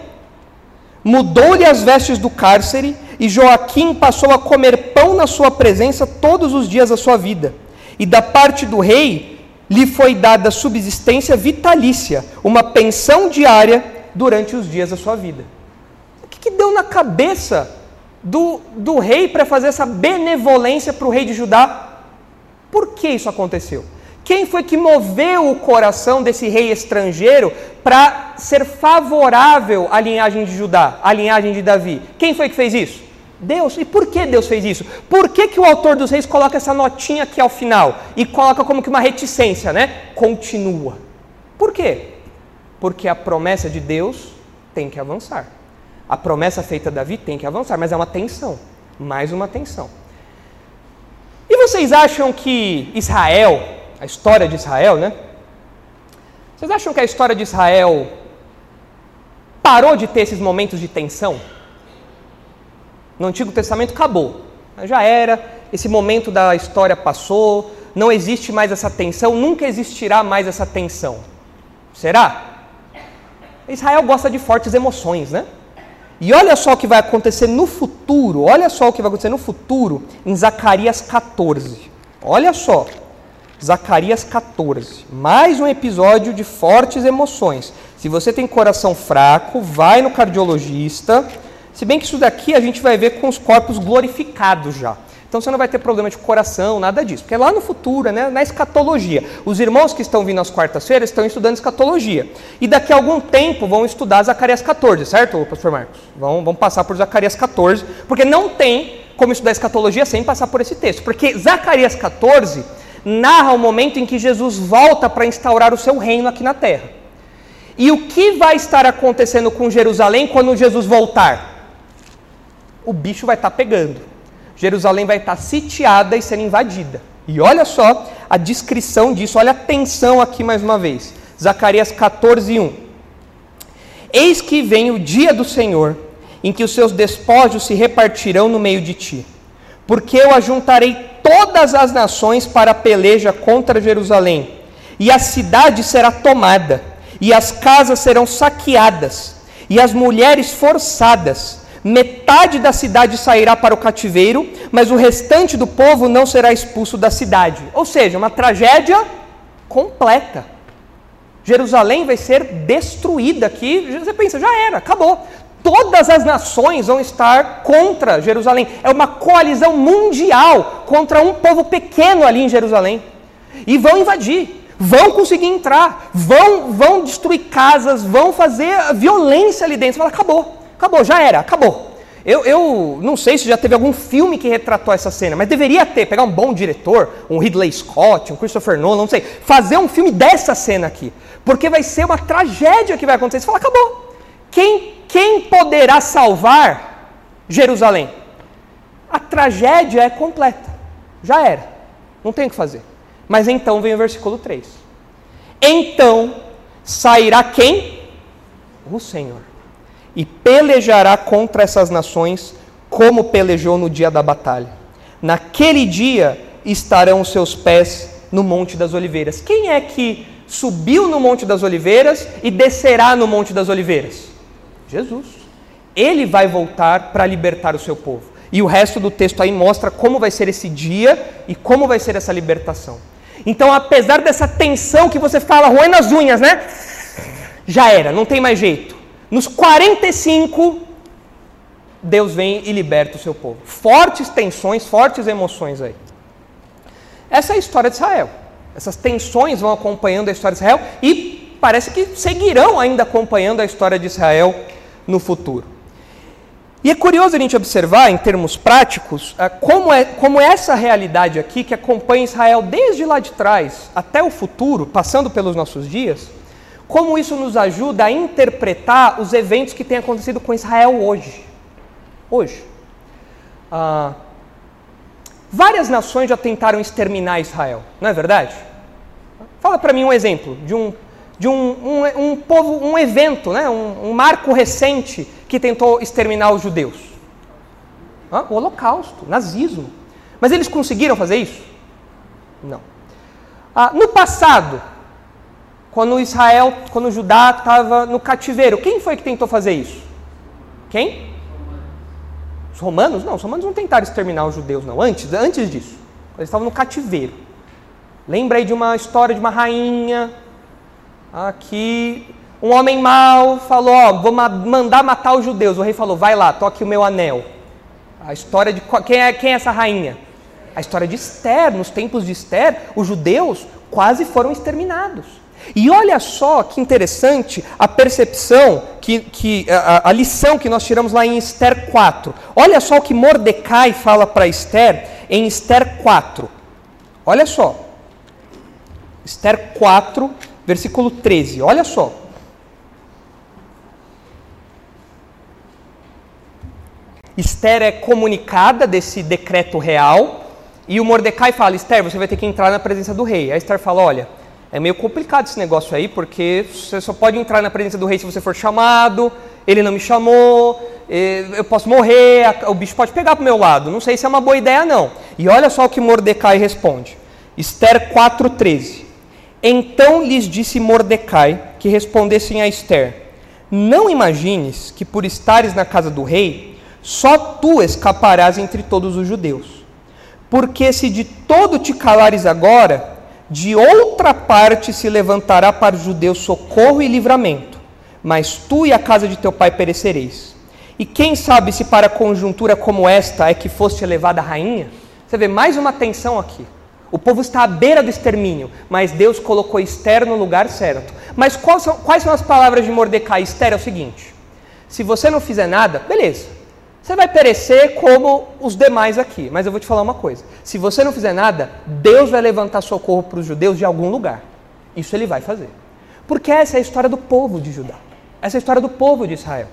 A: Mudou-lhe as vestes do cárcere e Joaquim passou a comer pão na sua presença todos os dias da sua vida. E da parte do rei lhe foi dada subsistência vitalícia, uma pensão diária durante os dias da sua vida. O que, que deu na cabeça do, do rei para fazer essa benevolência para o rei de Judá? Por que isso aconteceu? Quem foi que moveu o coração desse rei estrangeiro para ser favorável à linhagem de Judá, à linhagem de Davi? Quem foi que fez isso? Deus. E por que Deus fez isso? Por que, que o autor dos reis coloca essa notinha aqui ao final e coloca como que uma reticência, né? Continua. Por quê? Porque a promessa de Deus tem que avançar. A promessa feita a Davi tem que avançar, mas é uma tensão, mais uma tensão. E vocês acham que Israel, a história de Israel, né? Vocês acham que a história de Israel parou de ter esses momentos de tensão? No Antigo Testamento acabou. Já era, esse momento da história passou, não existe mais essa tensão, nunca existirá mais essa tensão. Será? Israel gosta de fortes emoções, né? E olha só o que vai acontecer no futuro, olha só o que vai acontecer no futuro em Zacarias 14. Olha só, Zacarias 14, mais um episódio de fortes emoções. Se você tem coração fraco, vai no cardiologista, se bem que isso daqui a gente vai ver com os corpos glorificados já. Então você não vai ter problema de coração, nada disso. Porque é lá no futuro, né, na escatologia. Os irmãos que estão vindo às quartas-feiras estão estudando escatologia. E daqui a algum tempo vão estudar Zacarias 14, certo, pastor Marcos? Vão, vão passar por Zacarias 14, porque não tem como estudar escatologia sem passar por esse texto. Porque Zacarias 14 narra o momento em que Jesus volta para instaurar o seu reino aqui na terra. E o que vai estar acontecendo com Jerusalém quando Jesus voltar? o bicho vai estar tá pegando. Jerusalém vai estar tá sitiada e sendo invadida. E olha só a descrição disso, olha a tensão aqui mais uma vez. Zacarias 14, 1. Eis que vem o dia do Senhor, em que os seus despojos se repartirão no meio de ti. Porque eu ajuntarei todas as nações para a peleja contra Jerusalém, e a cidade será tomada, e as casas serão saqueadas, e as mulheres forçadas, Metade da cidade sairá para o cativeiro, mas o restante do povo não será expulso da cidade. Ou seja, uma tragédia completa. Jerusalém vai ser destruída aqui. Você pensa, já era, acabou. Todas as nações vão estar contra Jerusalém. É uma coalizão mundial contra um povo pequeno ali em Jerusalém. E vão invadir, vão conseguir entrar, vão, vão destruir casas, vão fazer violência ali dentro. Fala, acabou. Acabou, já era, acabou. Eu, eu não sei se já teve algum filme que retratou essa cena, mas deveria ter. Pegar um bom diretor, um Ridley Scott, um Christopher Nolan, não sei. Fazer um filme dessa cena aqui. Porque vai ser uma tragédia que vai acontecer. Você fala, acabou. Quem, quem poderá salvar Jerusalém? A tragédia é completa. Já era. Não tem o que fazer. Mas então vem o versículo 3. Então sairá quem? O Senhor e pelejará contra essas nações como pelejou no dia da batalha. Naquele dia estarão os seus pés no Monte das Oliveiras. Quem é que subiu no Monte das Oliveiras e descerá no Monte das Oliveiras? Jesus. Ele vai voltar para libertar o seu povo. E o resto do texto aí mostra como vai ser esse dia e como vai ser essa libertação. Então, apesar dessa tensão que você fala, roendo as unhas, né? Já era, não tem mais jeito. Nos 45, Deus vem e liberta o seu povo. Fortes tensões, fortes emoções aí. Essa é a história de Israel. Essas tensões vão acompanhando a história de Israel e parece que seguirão ainda acompanhando a história de Israel no futuro. E é curioso a gente observar, em termos práticos, é, como é, como é essa realidade aqui que acompanha Israel desde lá de trás até o futuro, passando pelos nossos dias, como isso nos ajuda a interpretar os eventos que têm acontecido com Israel hoje? Hoje. Ah, várias nações já tentaram exterminar Israel, não é verdade? Fala para mim um exemplo de um, de um, um, um povo, um evento, né? um, um, marco recente que tentou exterminar os judeus. O Holocausto, nazismo. Mas eles conseguiram fazer isso? Não. Ah, no passado, quando Israel, quando Judá estava no cativeiro. Quem foi que tentou fazer isso? Quem? Os romanos? Não, os romanos não tentaram exterminar os judeus, não. Antes, antes disso. Eles estavam no cativeiro. Lembra aí de uma história de uma rainha que Um homem mau falou: Ó, vou mandar matar os judeus. O rei falou: Vai lá, toque o meu anel. A história de. Quem é, quem é essa rainha? A história de Esther. Nos tempos de Esther, os judeus quase foram exterminados. E olha só que interessante a percepção, que, que a, a, lição que nós tiramos lá em Esther 4. Olha só o que Mordecai fala para Esther em Esther 4. Olha só. Esther 4, versículo 13. Olha só. Esther é comunicada desse decreto real e o Mordecai fala: Esther, você vai ter que entrar na presença do rei. A Esther fala: Olha, é meio complicado esse negócio aí, porque você só pode entrar na presença do rei se você for chamado, ele não me chamou, eu posso morrer, o bicho pode pegar para o meu lado. Não sei se é uma boa ideia, não. E olha só o que Mordecai responde. Esther 4,13. Então lhes disse Mordecai que respondessem a Esther: Não imagines que por estares na casa do rei, só tu escaparás entre todos os judeus. Porque se de todo te calares agora, de outra parte se levantará para os judeus socorro e livramento, mas tu e a casa de teu pai perecereis. E quem sabe se para conjuntura como esta é que foste elevada rainha? Você vê mais uma tensão aqui. O povo está à beira do extermínio, mas Deus colocou Esther no lugar certo. Mas quais são, quais são as palavras de Mordecai? Esther é o seguinte: se você não fizer nada, beleza. Você vai perecer como os demais aqui. Mas eu vou te falar uma coisa: se você não fizer nada, Deus vai levantar socorro para os judeus de algum lugar. Isso ele vai fazer. Porque essa é a história do povo de Judá. Essa é a história do povo de Israel.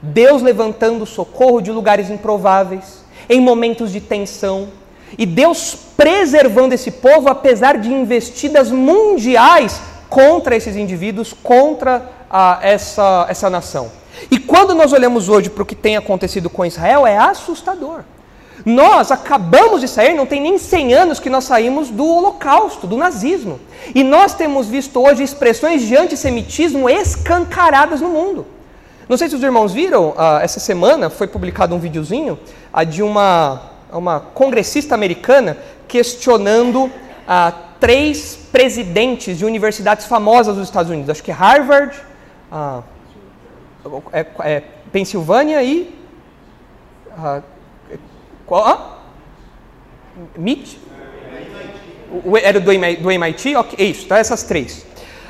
A: Deus levantando socorro de lugares improváveis, em momentos de tensão, e Deus preservando esse povo apesar de investidas mundiais contra esses indivíduos, contra a, essa, essa nação. E quando nós olhamos hoje para o que tem acontecido com Israel, é assustador. Nós acabamos de sair, não tem nem 100 anos que nós saímos do Holocausto, do nazismo. E nós temos visto hoje expressões de antissemitismo escancaradas no mundo. Não sei se os irmãos viram, uh, essa semana foi publicado um videozinho uh, de uma, uma congressista americana questionando uh, três presidentes de universidades famosas dos Estados Unidos. Acho que Harvard, é, é, Pensilvânia e. Uh, qual? Ah? MIT? era do, do MIT? Ok, isso, tá, essas três.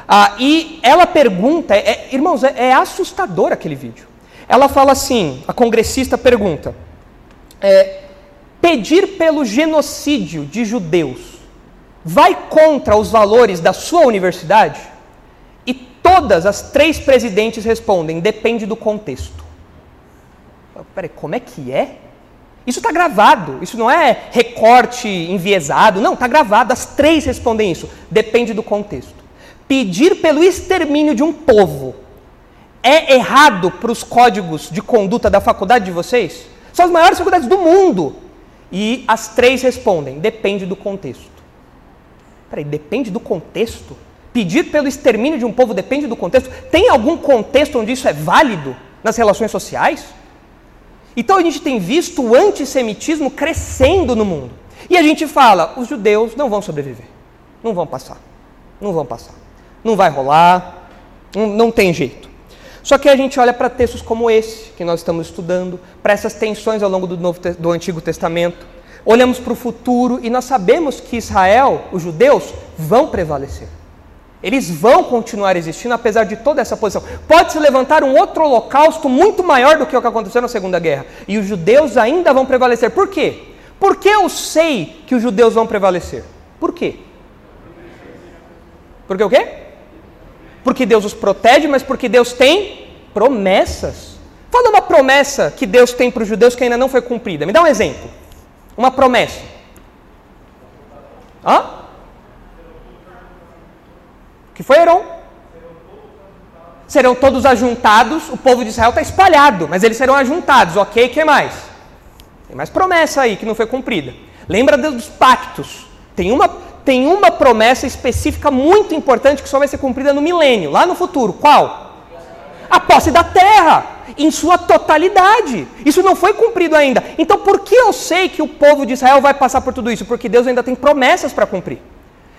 A: Ah, e ela pergunta, é, é, irmãos, é, é, assustador aquele vídeo. Ela fala assim: a congressista pergunta, é, pedir pelo genocídio de judeus vai contra os valores da sua universidade? Todas as três presidentes respondem: depende do contexto. Peraí, como é que é? Isso está gravado, isso não é recorte enviesado, não, está gravado. As três respondem isso. Depende do contexto. Pedir pelo extermínio de um povo é errado para os códigos de conduta da faculdade de vocês? São as maiores faculdades do mundo. E as três respondem: depende do contexto. Peraí, depende do contexto? Pedir pelo extermínio de um povo depende do contexto. Tem algum contexto onde isso é válido nas relações sociais? Então a gente tem visto o antissemitismo crescendo no mundo. E a gente fala: os judeus não vão sobreviver. Não vão passar. Não vão passar. Não vai rolar. Não, não tem jeito. Só que a gente olha para textos como esse que nós estamos estudando, para essas tensões ao longo do, Novo, do Antigo Testamento. Olhamos para o futuro e nós sabemos que Israel, os judeus, vão prevalecer. Eles vão continuar existindo apesar de toda essa posição. Pode se levantar um outro holocausto muito maior do que o que aconteceu na Segunda Guerra. E os judeus ainda vão prevalecer. Por quê? Porque eu sei que os judeus vão prevalecer. Por quê? Porque o quê? Porque Deus os protege, mas porque Deus tem promessas. Fala uma promessa que Deus tem para os judeus que ainda não foi cumprida. Me dá um exemplo. Uma promessa. Hã? que foi Heron. Serão todos ajuntados, o povo de Israel está espalhado, mas eles serão ajuntados, ok? O que mais? Tem mais promessa aí que não foi cumprida. Lembra dos pactos. Tem uma, tem uma promessa específica muito importante que só vai ser cumprida no milênio, lá no futuro. Qual? A posse da terra, em sua totalidade. Isso não foi cumprido ainda. Então, por que eu sei que o povo de Israel vai passar por tudo isso? Porque Deus ainda tem promessas para cumprir.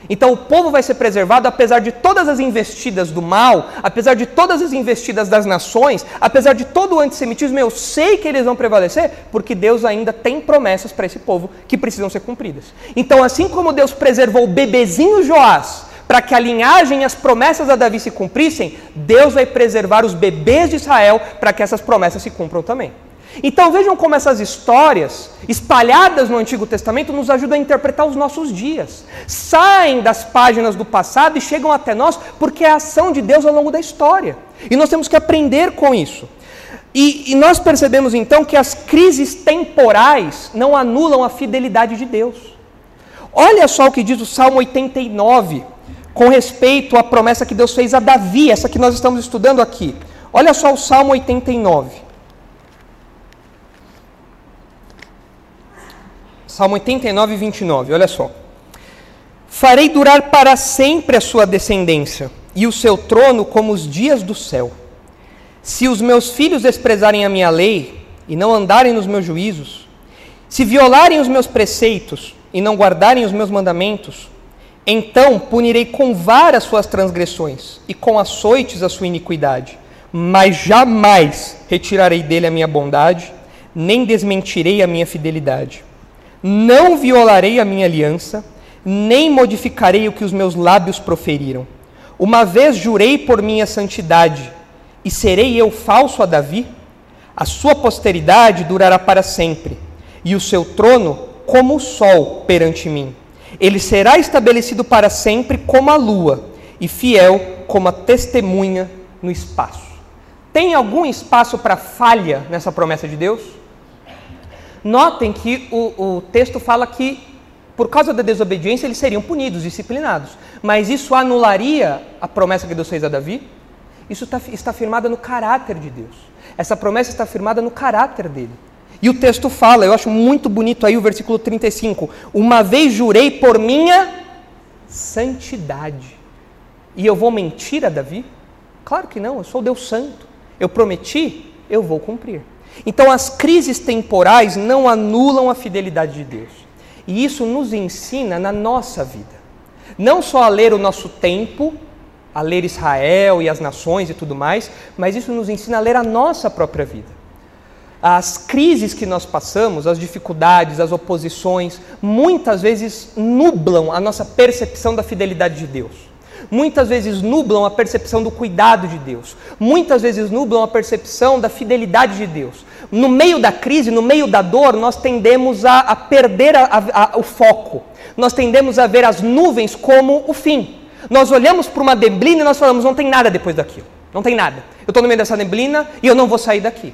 A: Então o povo vai ser preservado apesar de todas as investidas do mal, apesar de todas as investidas das nações, apesar de todo o antissemitismo, eu sei que eles vão prevalecer, porque Deus ainda tem promessas para esse povo que precisam ser cumpridas. Então, assim como Deus preservou o bebezinho Joás para que a linhagem e as promessas a Davi se cumprissem, Deus vai preservar os bebês de Israel para que essas promessas se cumpram também. Então vejam como essas histórias, espalhadas no Antigo Testamento, nos ajudam a interpretar os nossos dias. Saem das páginas do passado e chegam até nós porque é a ação de Deus ao longo da história. E nós temos que aprender com isso. E, e nós percebemos então que as crises temporais não anulam a fidelidade de Deus. Olha só o que diz o Salmo 89 com respeito à promessa que Deus fez a Davi, essa que nós estamos estudando aqui. Olha só o Salmo 89. Salmo 89, 29, olha só. Farei durar para sempre a sua descendência e o seu trono como os dias do céu. Se os meus filhos desprezarem a minha lei e não andarem nos meus juízos, se violarem os meus preceitos e não guardarem os meus mandamentos, então punirei com vara as suas transgressões e com açoites a sua iniquidade, mas jamais retirarei dele a minha bondade, nem desmentirei a minha fidelidade. Não violarei a minha aliança, nem modificarei o que os meus lábios proferiram. Uma vez jurei por minha santidade, e serei eu falso a Davi? A sua posteridade durará para sempre, e o seu trono como o sol perante mim. Ele será estabelecido para sempre como a lua, e fiel como a testemunha no espaço. Tem algum espaço para falha nessa promessa de Deus? Notem que o, o texto fala que, por causa da desobediência, eles seriam punidos, disciplinados. Mas isso anularia a promessa que Deus fez a Davi? Isso está, está firmada no caráter de Deus. Essa promessa está firmada no caráter dele. E o texto fala, eu acho muito bonito aí o versículo 35. Uma vez jurei por minha santidade. E eu vou mentir a Davi? Claro que não, eu sou Deus Santo. Eu prometi, eu vou cumprir. Então, as crises temporais não anulam a fidelidade de Deus. E isso nos ensina na nossa vida. Não só a ler o nosso tempo, a ler Israel e as nações e tudo mais, mas isso nos ensina a ler a nossa própria vida. As crises que nós passamos, as dificuldades, as oposições, muitas vezes nublam a nossa percepção da fidelidade de Deus muitas vezes nublam a percepção do cuidado de Deus, muitas vezes nublam a percepção da fidelidade de Deus. No meio da crise, no meio da dor, nós tendemos a, a perder a, a, o foco, nós tendemos a ver as nuvens como o fim. Nós olhamos para uma neblina e nós falamos: não tem nada depois daquilo, não tem nada. Eu estou no meio dessa neblina e eu não vou sair daqui.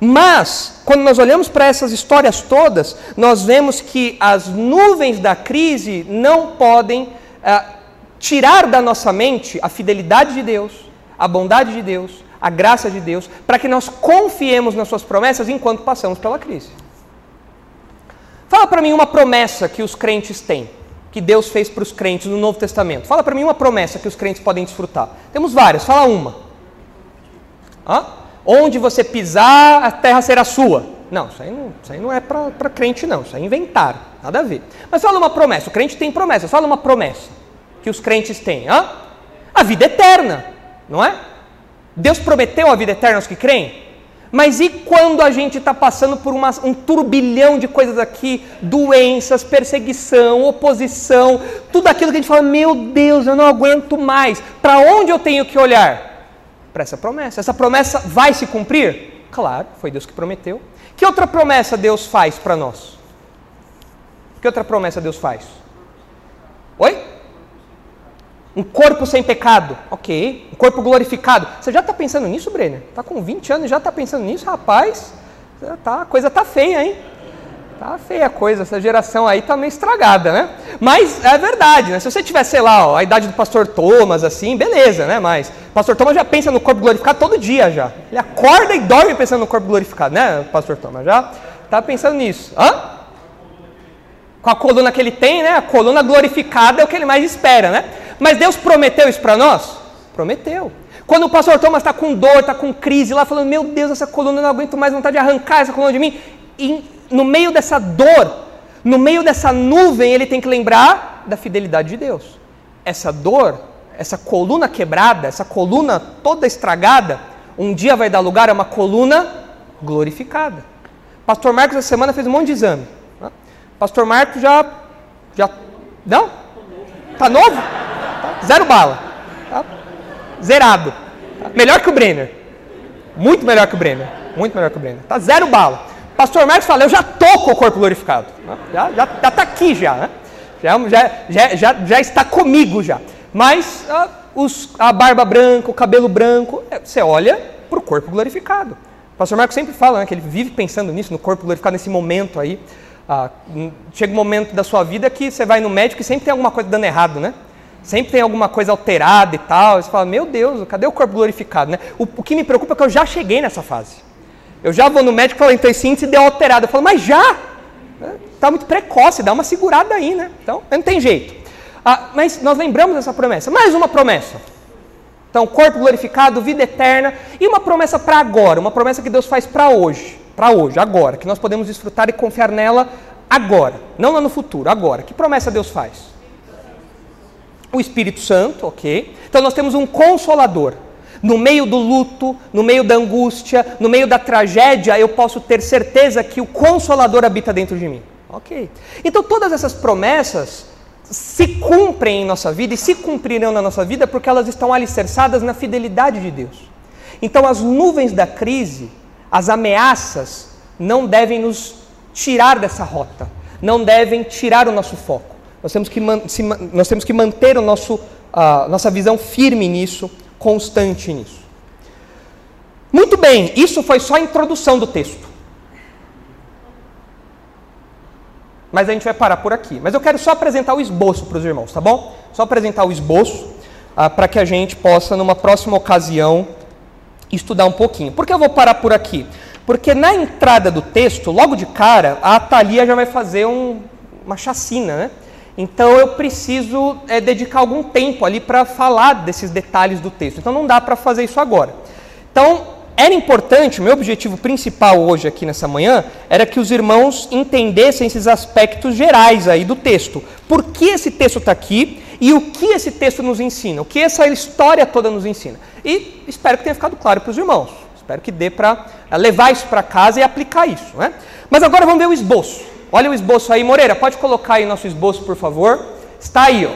A: Mas, quando nós olhamos para essas histórias todas, nós vemos que as nuvens da crise não podem uh, tirar da nossa mente a fidelidade de Deus, a bondade de Deus, a graça de Deus, para que nós confiemos nas suas promessas enquanto passamos pela crise. Fala para mim uma promessa que os crentes têm, que Deus fez para os crentes no Novo Testamento. Fala para mim uma promessa que os crentes podem desfrutar. Temos várias, fala uma. Hã? Onde você pisar, a terra será sua. Não, isso aí não, isso aí não é para crente, não. Isso aí é inventaram, nada a ver. Mas fala uma promessa. O crente tem promessa. Fala uma promessa que os crentes têm? Hã? A vida eterna, não é? Deus prometeu a vida eterna aos que creem? Mas e quando a gente está passando por uma, um turbilhão de coisas aqui, doenças, perseguição, oposição, tudo aquilo que a gente fala, meu Deus, eu não aguento mais. Para onde eu tenho que olhar? Para essa promessa. Essa promessa vai se cumprir? Claro, foi Deus que prometeu. Que outra promessa Deus faz para nós? Que outra promessa Deus faz? Oi? Um corpo sem pecado, ok. Um corpo glorificado. Você já está pensando nisso, Brenner? Está com 20 anos e já está pensando nisso? Rapaz, tá, a coisa tá feia, hein? Tá feia a coisa, essa geração aí tá meio estragada, né? Mas é verdade, né? Se você tiver, sei lá, ó, a idade do pastor Thomas, assim, beleza, né? Mas pastor Thomas já pensa no corpo glorificado todo dia já. Ele acorda e dorme pensando no corpo glorificado, né, pastor Thomas? Já tá pensando nisso. Hã? Com a coluna que ele tem, né? A coluna glorificada é o que ele mais espera, né? Mas Deus prometeu isso para nós? Prometeu. Quando o pastor Thomas está com dor, está com crise lá, falando: Meu Deus, essa coluna eu não aguento mais, vontade de arrancar essa coluna de mim. E no meio dessa dor, no meio dessa nuvem, ele tem que lembrar da fidelidade de Deus. Essa dor, essa coluna quebrada, essa coluna toda estragada, um dia vai dar lugar a uma coluna glorificada. Pastor Marcos essa semana fez um monte de exame. Pastor Marcos já. já não? Tá novo? Tá? Zero bala. Tá? Zerado. Tá? Melhor que o Brenner. Muito melhor que o Brenner. Muito melhor que o Brenner. Tá zero bala. Pastor Marcos fala, eu já tô com o corpo glorificado. Né? Já, já, já tá aqui já, né? já, já, já, já está comigo já. Mas ah, os, a barba branca, o cabelo branco, é, você olha para o corpo glorificado. Pastor Marcos sempre fala né, que ele vive pensando nisso, no corpo glorificado, nesse momento aí. Ah, chega um momento da sua vida que você vai no médico e sempre tem alguma coisa dando errado, né? Sempre tem alguma coisa alterada e tal. Você fala, meu Deus, cadê o corpo glorificado? Né? O, o que me preocupa é que eu já cheguei nessa fase. Eu já vou no médico e falo, então índice deu alterado. Eu falo, mas já? Está muito precoce, dá uma segurada aí, né? Então, não tem jeito. Ah, mas nós lembramos dessa promessa. Mais uma promessa. Então, corpo glorificado, vida eterna e uma promessa para agora, uma promessa que Deus faz para hoje, para hoje, agora, que nós podemos desfrutar e confiar nela agora, não lá no futuro, agora. Que promessa Deus faz? O Espírito Santo, ok? Então nós temos um consolador. No meio do luto, no meio da angústia, no meio da tragédia, eu posso ter certeza que o consolador habita dentro de mim. Ok. Então todas essas promessas se cumprem em nossa vida e se cumprirão na nossa vida porque elas estão alicerçadas na fidelidade de Deus. Então as nuvens da crise, as ameaças, não devem nos tirar dessa rota, não devem tirar o nosso foco. Nós temos que, nós temos que manter o nosso, a nossa visão firme nisso, constante nisso. Muito bem, isso foi só a introdução do texto. Mas a gente vai parar por aqui. Mas eu quero só apresentar o esboço para os irmãos, tá bom? Só apresentar o esboço ah, para que a gente possa, numa próxima ocasião, estudar um pouquinho. Por que eu vou parar por aqui? Porque na entrada do texto, logo de cara, a Thalia já vai fazer um, uma chacina, né? Então eu preciso é, dedicar algum tempo ali para falar desses detalhes do texto. Então não dá para fazer isso agora. Então era importante, meu objetivo principal hoje aqui nessa manhã era que os irmãos entendessem esses aspectos gerais aí do texto. Por que esse texto está aqui e o que esse texto nos ensina, o que essa história toda nos ensina. E espero que tenha ficado claro para os irmãos. Espero que dê para eh, levar isso para casa e aplicar isso. Né? Mas agora vamos ver o esboço. Olha o esboço aí, Moreira, pode colocar aí nosso esboço, por favor. Está aí, ó.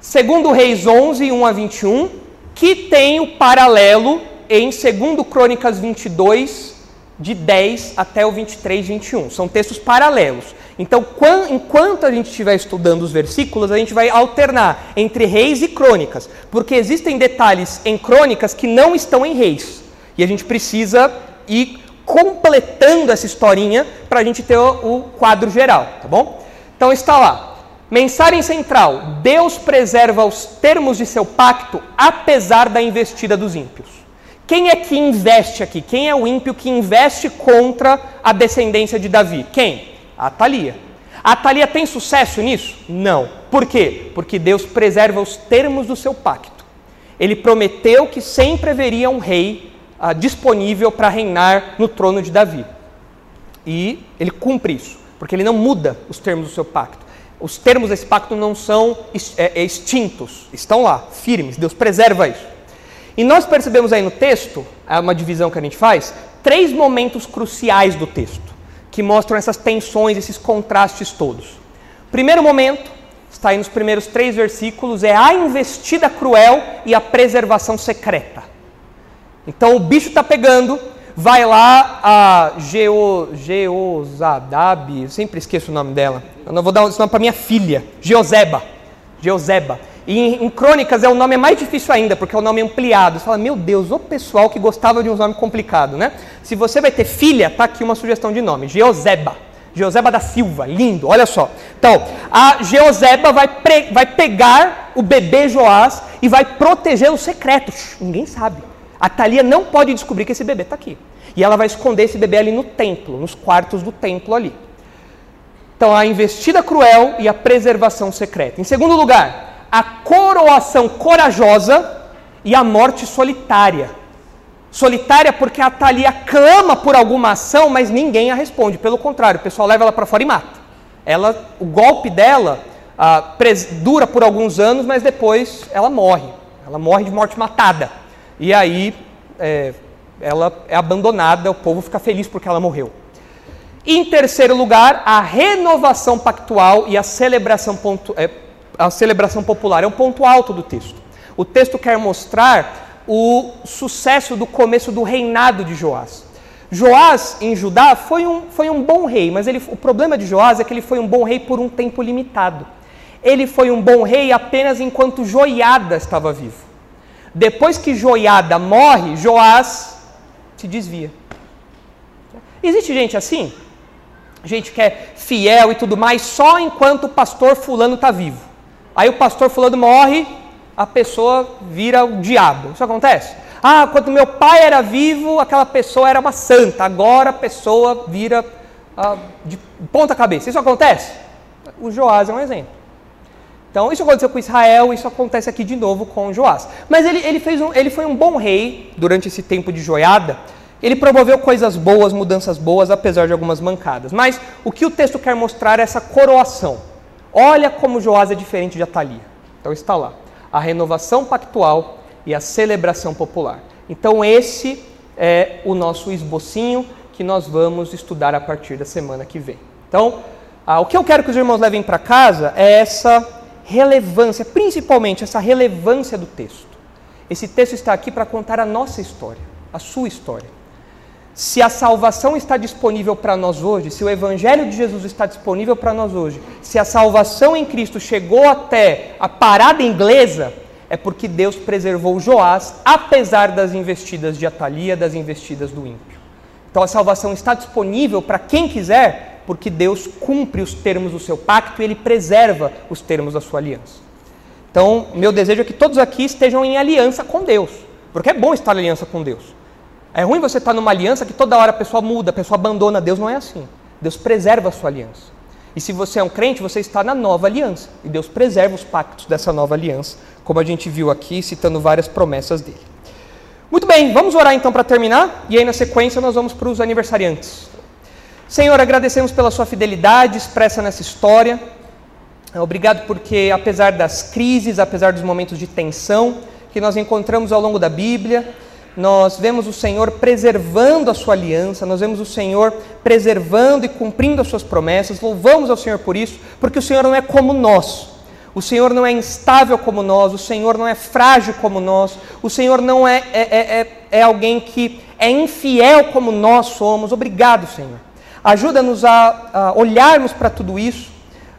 A: Segundo Reis 11, 1 a 21, que tem o paralelo em 2 Crônicas 22, de 10 até o 23, 21. São textos paralelos. Então, enquanto a gente estiver estudando os versículos, a gente vai alternar entre reis e crônicas, porque existem detalhes em crônicas que não estão em reis. E a gente precisa ir completando essa historinha para a gente ter o, quadro geral, tá bom? Então está lá. Mensagem central: Deus preserva os termos de seu pacto apesar da investida dos ímpios. Quem é que investe aqui? Quem é o ímpio que investe contra a descendência de Davi? Quem? A Atalia. A Atalia tem sucesso nisso? Não. Por quê? Porque Deus preserva os termos do seu pacto. Ele prometeu que sempre haveria um rei ah, disponível para reinar no trono de Davi. E ele cumpre isso, porque ele não muda os termos do seu pacto. Os termos desse pacto não são é, é, extintos, estão lá, firmes. Deus preserva isso. E nós percebemos aí no texto, é uma divisão que a gente faz, três momentos cruciais do texto, que mostram essas tensões, esses contrastes todos. Primeiro momento, está aí nos primeiros três versículos, é a investida cruel e a preservação secreta. Então o bicho está pegando, vai lá a Geo, Geozadab, sempre esqueço o nome dela. Eu não vou dar esse nome para minha filha, Geozeba. Geozeba. E em, em, Crônicas é o nome mais difícil ainda, porque é o nome ampliado. Você fala, meu Deus, o pessoal que gostava de um nome complicado, né? Se você vai ter filha, tá aqui uma sugestão de nome, Geozeba. Geozeba da Silva, lindo, olha só. Então, a Geozeba vai, vai pegar o bebê Joás e vai proteger os secretos. Ninguém sabe. A Thalia não pode descobrir que esse bebê está aqui. E ela vai esconder esse bebê ali no templo, nos quartos do templo ali. Então, a investida cruel e a preservação secreta. Em segundo lugar, a coroação corajosa e a morte solitária. Solitária porque a Thalia clama por alguma ação, mas ninguém a responde. Pelo contrário, o pessoal leva ela para fora e mata. Ela, o golpe dela ah, dura por alguns anos, mas depois ela morre. Ela morre de morte matada. E aí é, ela é abandonada, o povo fica feliz porque ela morreu. Em terceiro lugar, a renovação pactual e a celebração, é, a celebração popular. É um ponto alto do texto. O texto quer mostrar o sucesso do começo do reinado de Joás. Joás, em Judá, foi um, foi um bom rei, mas ele, o problema de Joás é que ele foi um bom rei por um tempo limitado. Ele foi um bom rei apenas enquanto Joiada estava vivo. Depois que Joiada morre, Joás se desvia. Existe gente assim? Gente que é fiel e tudo mais só enquanto o pastor fulano está vivo. Aí o pastor fulano morre, a pessoa vira o diabo. Isso acontece? Ah, quando meu pai era vivo, aquela pessoa era uma santa. Agora a pessoa vira ah, de ponta cabeça. Isso acontece? O Joás é um exemplo. Então, isso aconteceu com Israel, isso acontece aqui de novo com Joás. Mas ele, ele, fez um, ele foi um bom rei durante esse tempo de joiada. Ele promoveu coisas boas, mudanças boas, apesar de algumas mancadas. Mas o que o texto quer mostrar é essa coroação. Olha como Joás é diferente de Atalia. Então está lá. A renovação pactual e a celebração popular. Então esse é o nosso esbocinho que nós vamos estudar a partir da semana que vem. Então, ah, o que eu quero que os irmãos levem para casa é essa relevância, principalmente essa relevância do texto. Esse texto está aqui para contar a nossa história, a sua história. Se a salvação está disponível para nós hoje, se o Evangelho de Jesus está disponível para nós hoje, se a salvação em Cristo chegou até a parada inglesa, é porque Deus preservou Joás, apesar das investidas de Atalia, das investidas do ímpio. Então a salvação está disponível para quem quiser, porque Deus cumpre os termos do seu pacto e ele preserva os termos da sua aliança. Então, meu desejo é que todos aqui estejam em aliança com Deus, porque é bom estar em aliança com Deus. É ruim você estar numa aliança que toda hora a pessoa muda, a pessoa abandona Deus, não é assim. Deus preserva a sua aliança. E se você é um crente, você está na nova aliança. E Deus preserva os pactos dessa nova aliança, como a gente viu aqui, citando várias promessas dele. Muito bem, vamos orar então para terminar, e aí na sequência nós vamos para os aniversariantes. Senhor, agradecemos pela sua fidelidade expressa nessa história. Obrigado porque, apesar das crises, apesar dos momentos de tensão que nós encontramos ao longo da Bíblia, nós vemos o Senhor preservando a sua aliança, nós vemos o Senhor preservando e cumprindo as suas promessas. Louvamos ao Senhor por isso, porque o Senhor não é como nós. O Senhor não é instável como nós, o Senhor não é frágil como nós, o Senhor não é, é, é, é, é alguém que é infiel como nós somos. Obrigado, Senhor. Ajuda-nos a, a, olharmos para tudo isso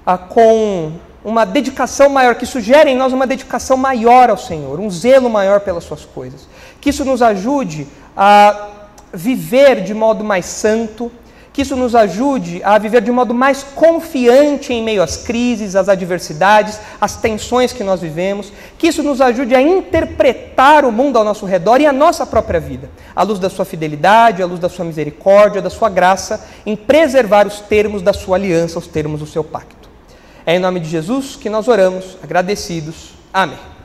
A: a, com uma dedicação maior, que sugere em nós uma dedicação maior ao Senhor, um zelo maior pelas Suas coisas. Que isso nos ajude a viver de modo mais santo, que isso nos ajude a viver de modo mais confiante em meio às crises, às adversidades, às tensões que nós vivemos, que isso nos ajude a interpretar o mundo ao nosso redor e a nossa própria vida, à luz da sua fidelidade, à luz da sua misericórdia, da sua graça, em preservar os termos da sua aliança, os termos do seu pacto. É em nome de Jesus que nós oramos, agradecidos. Amém.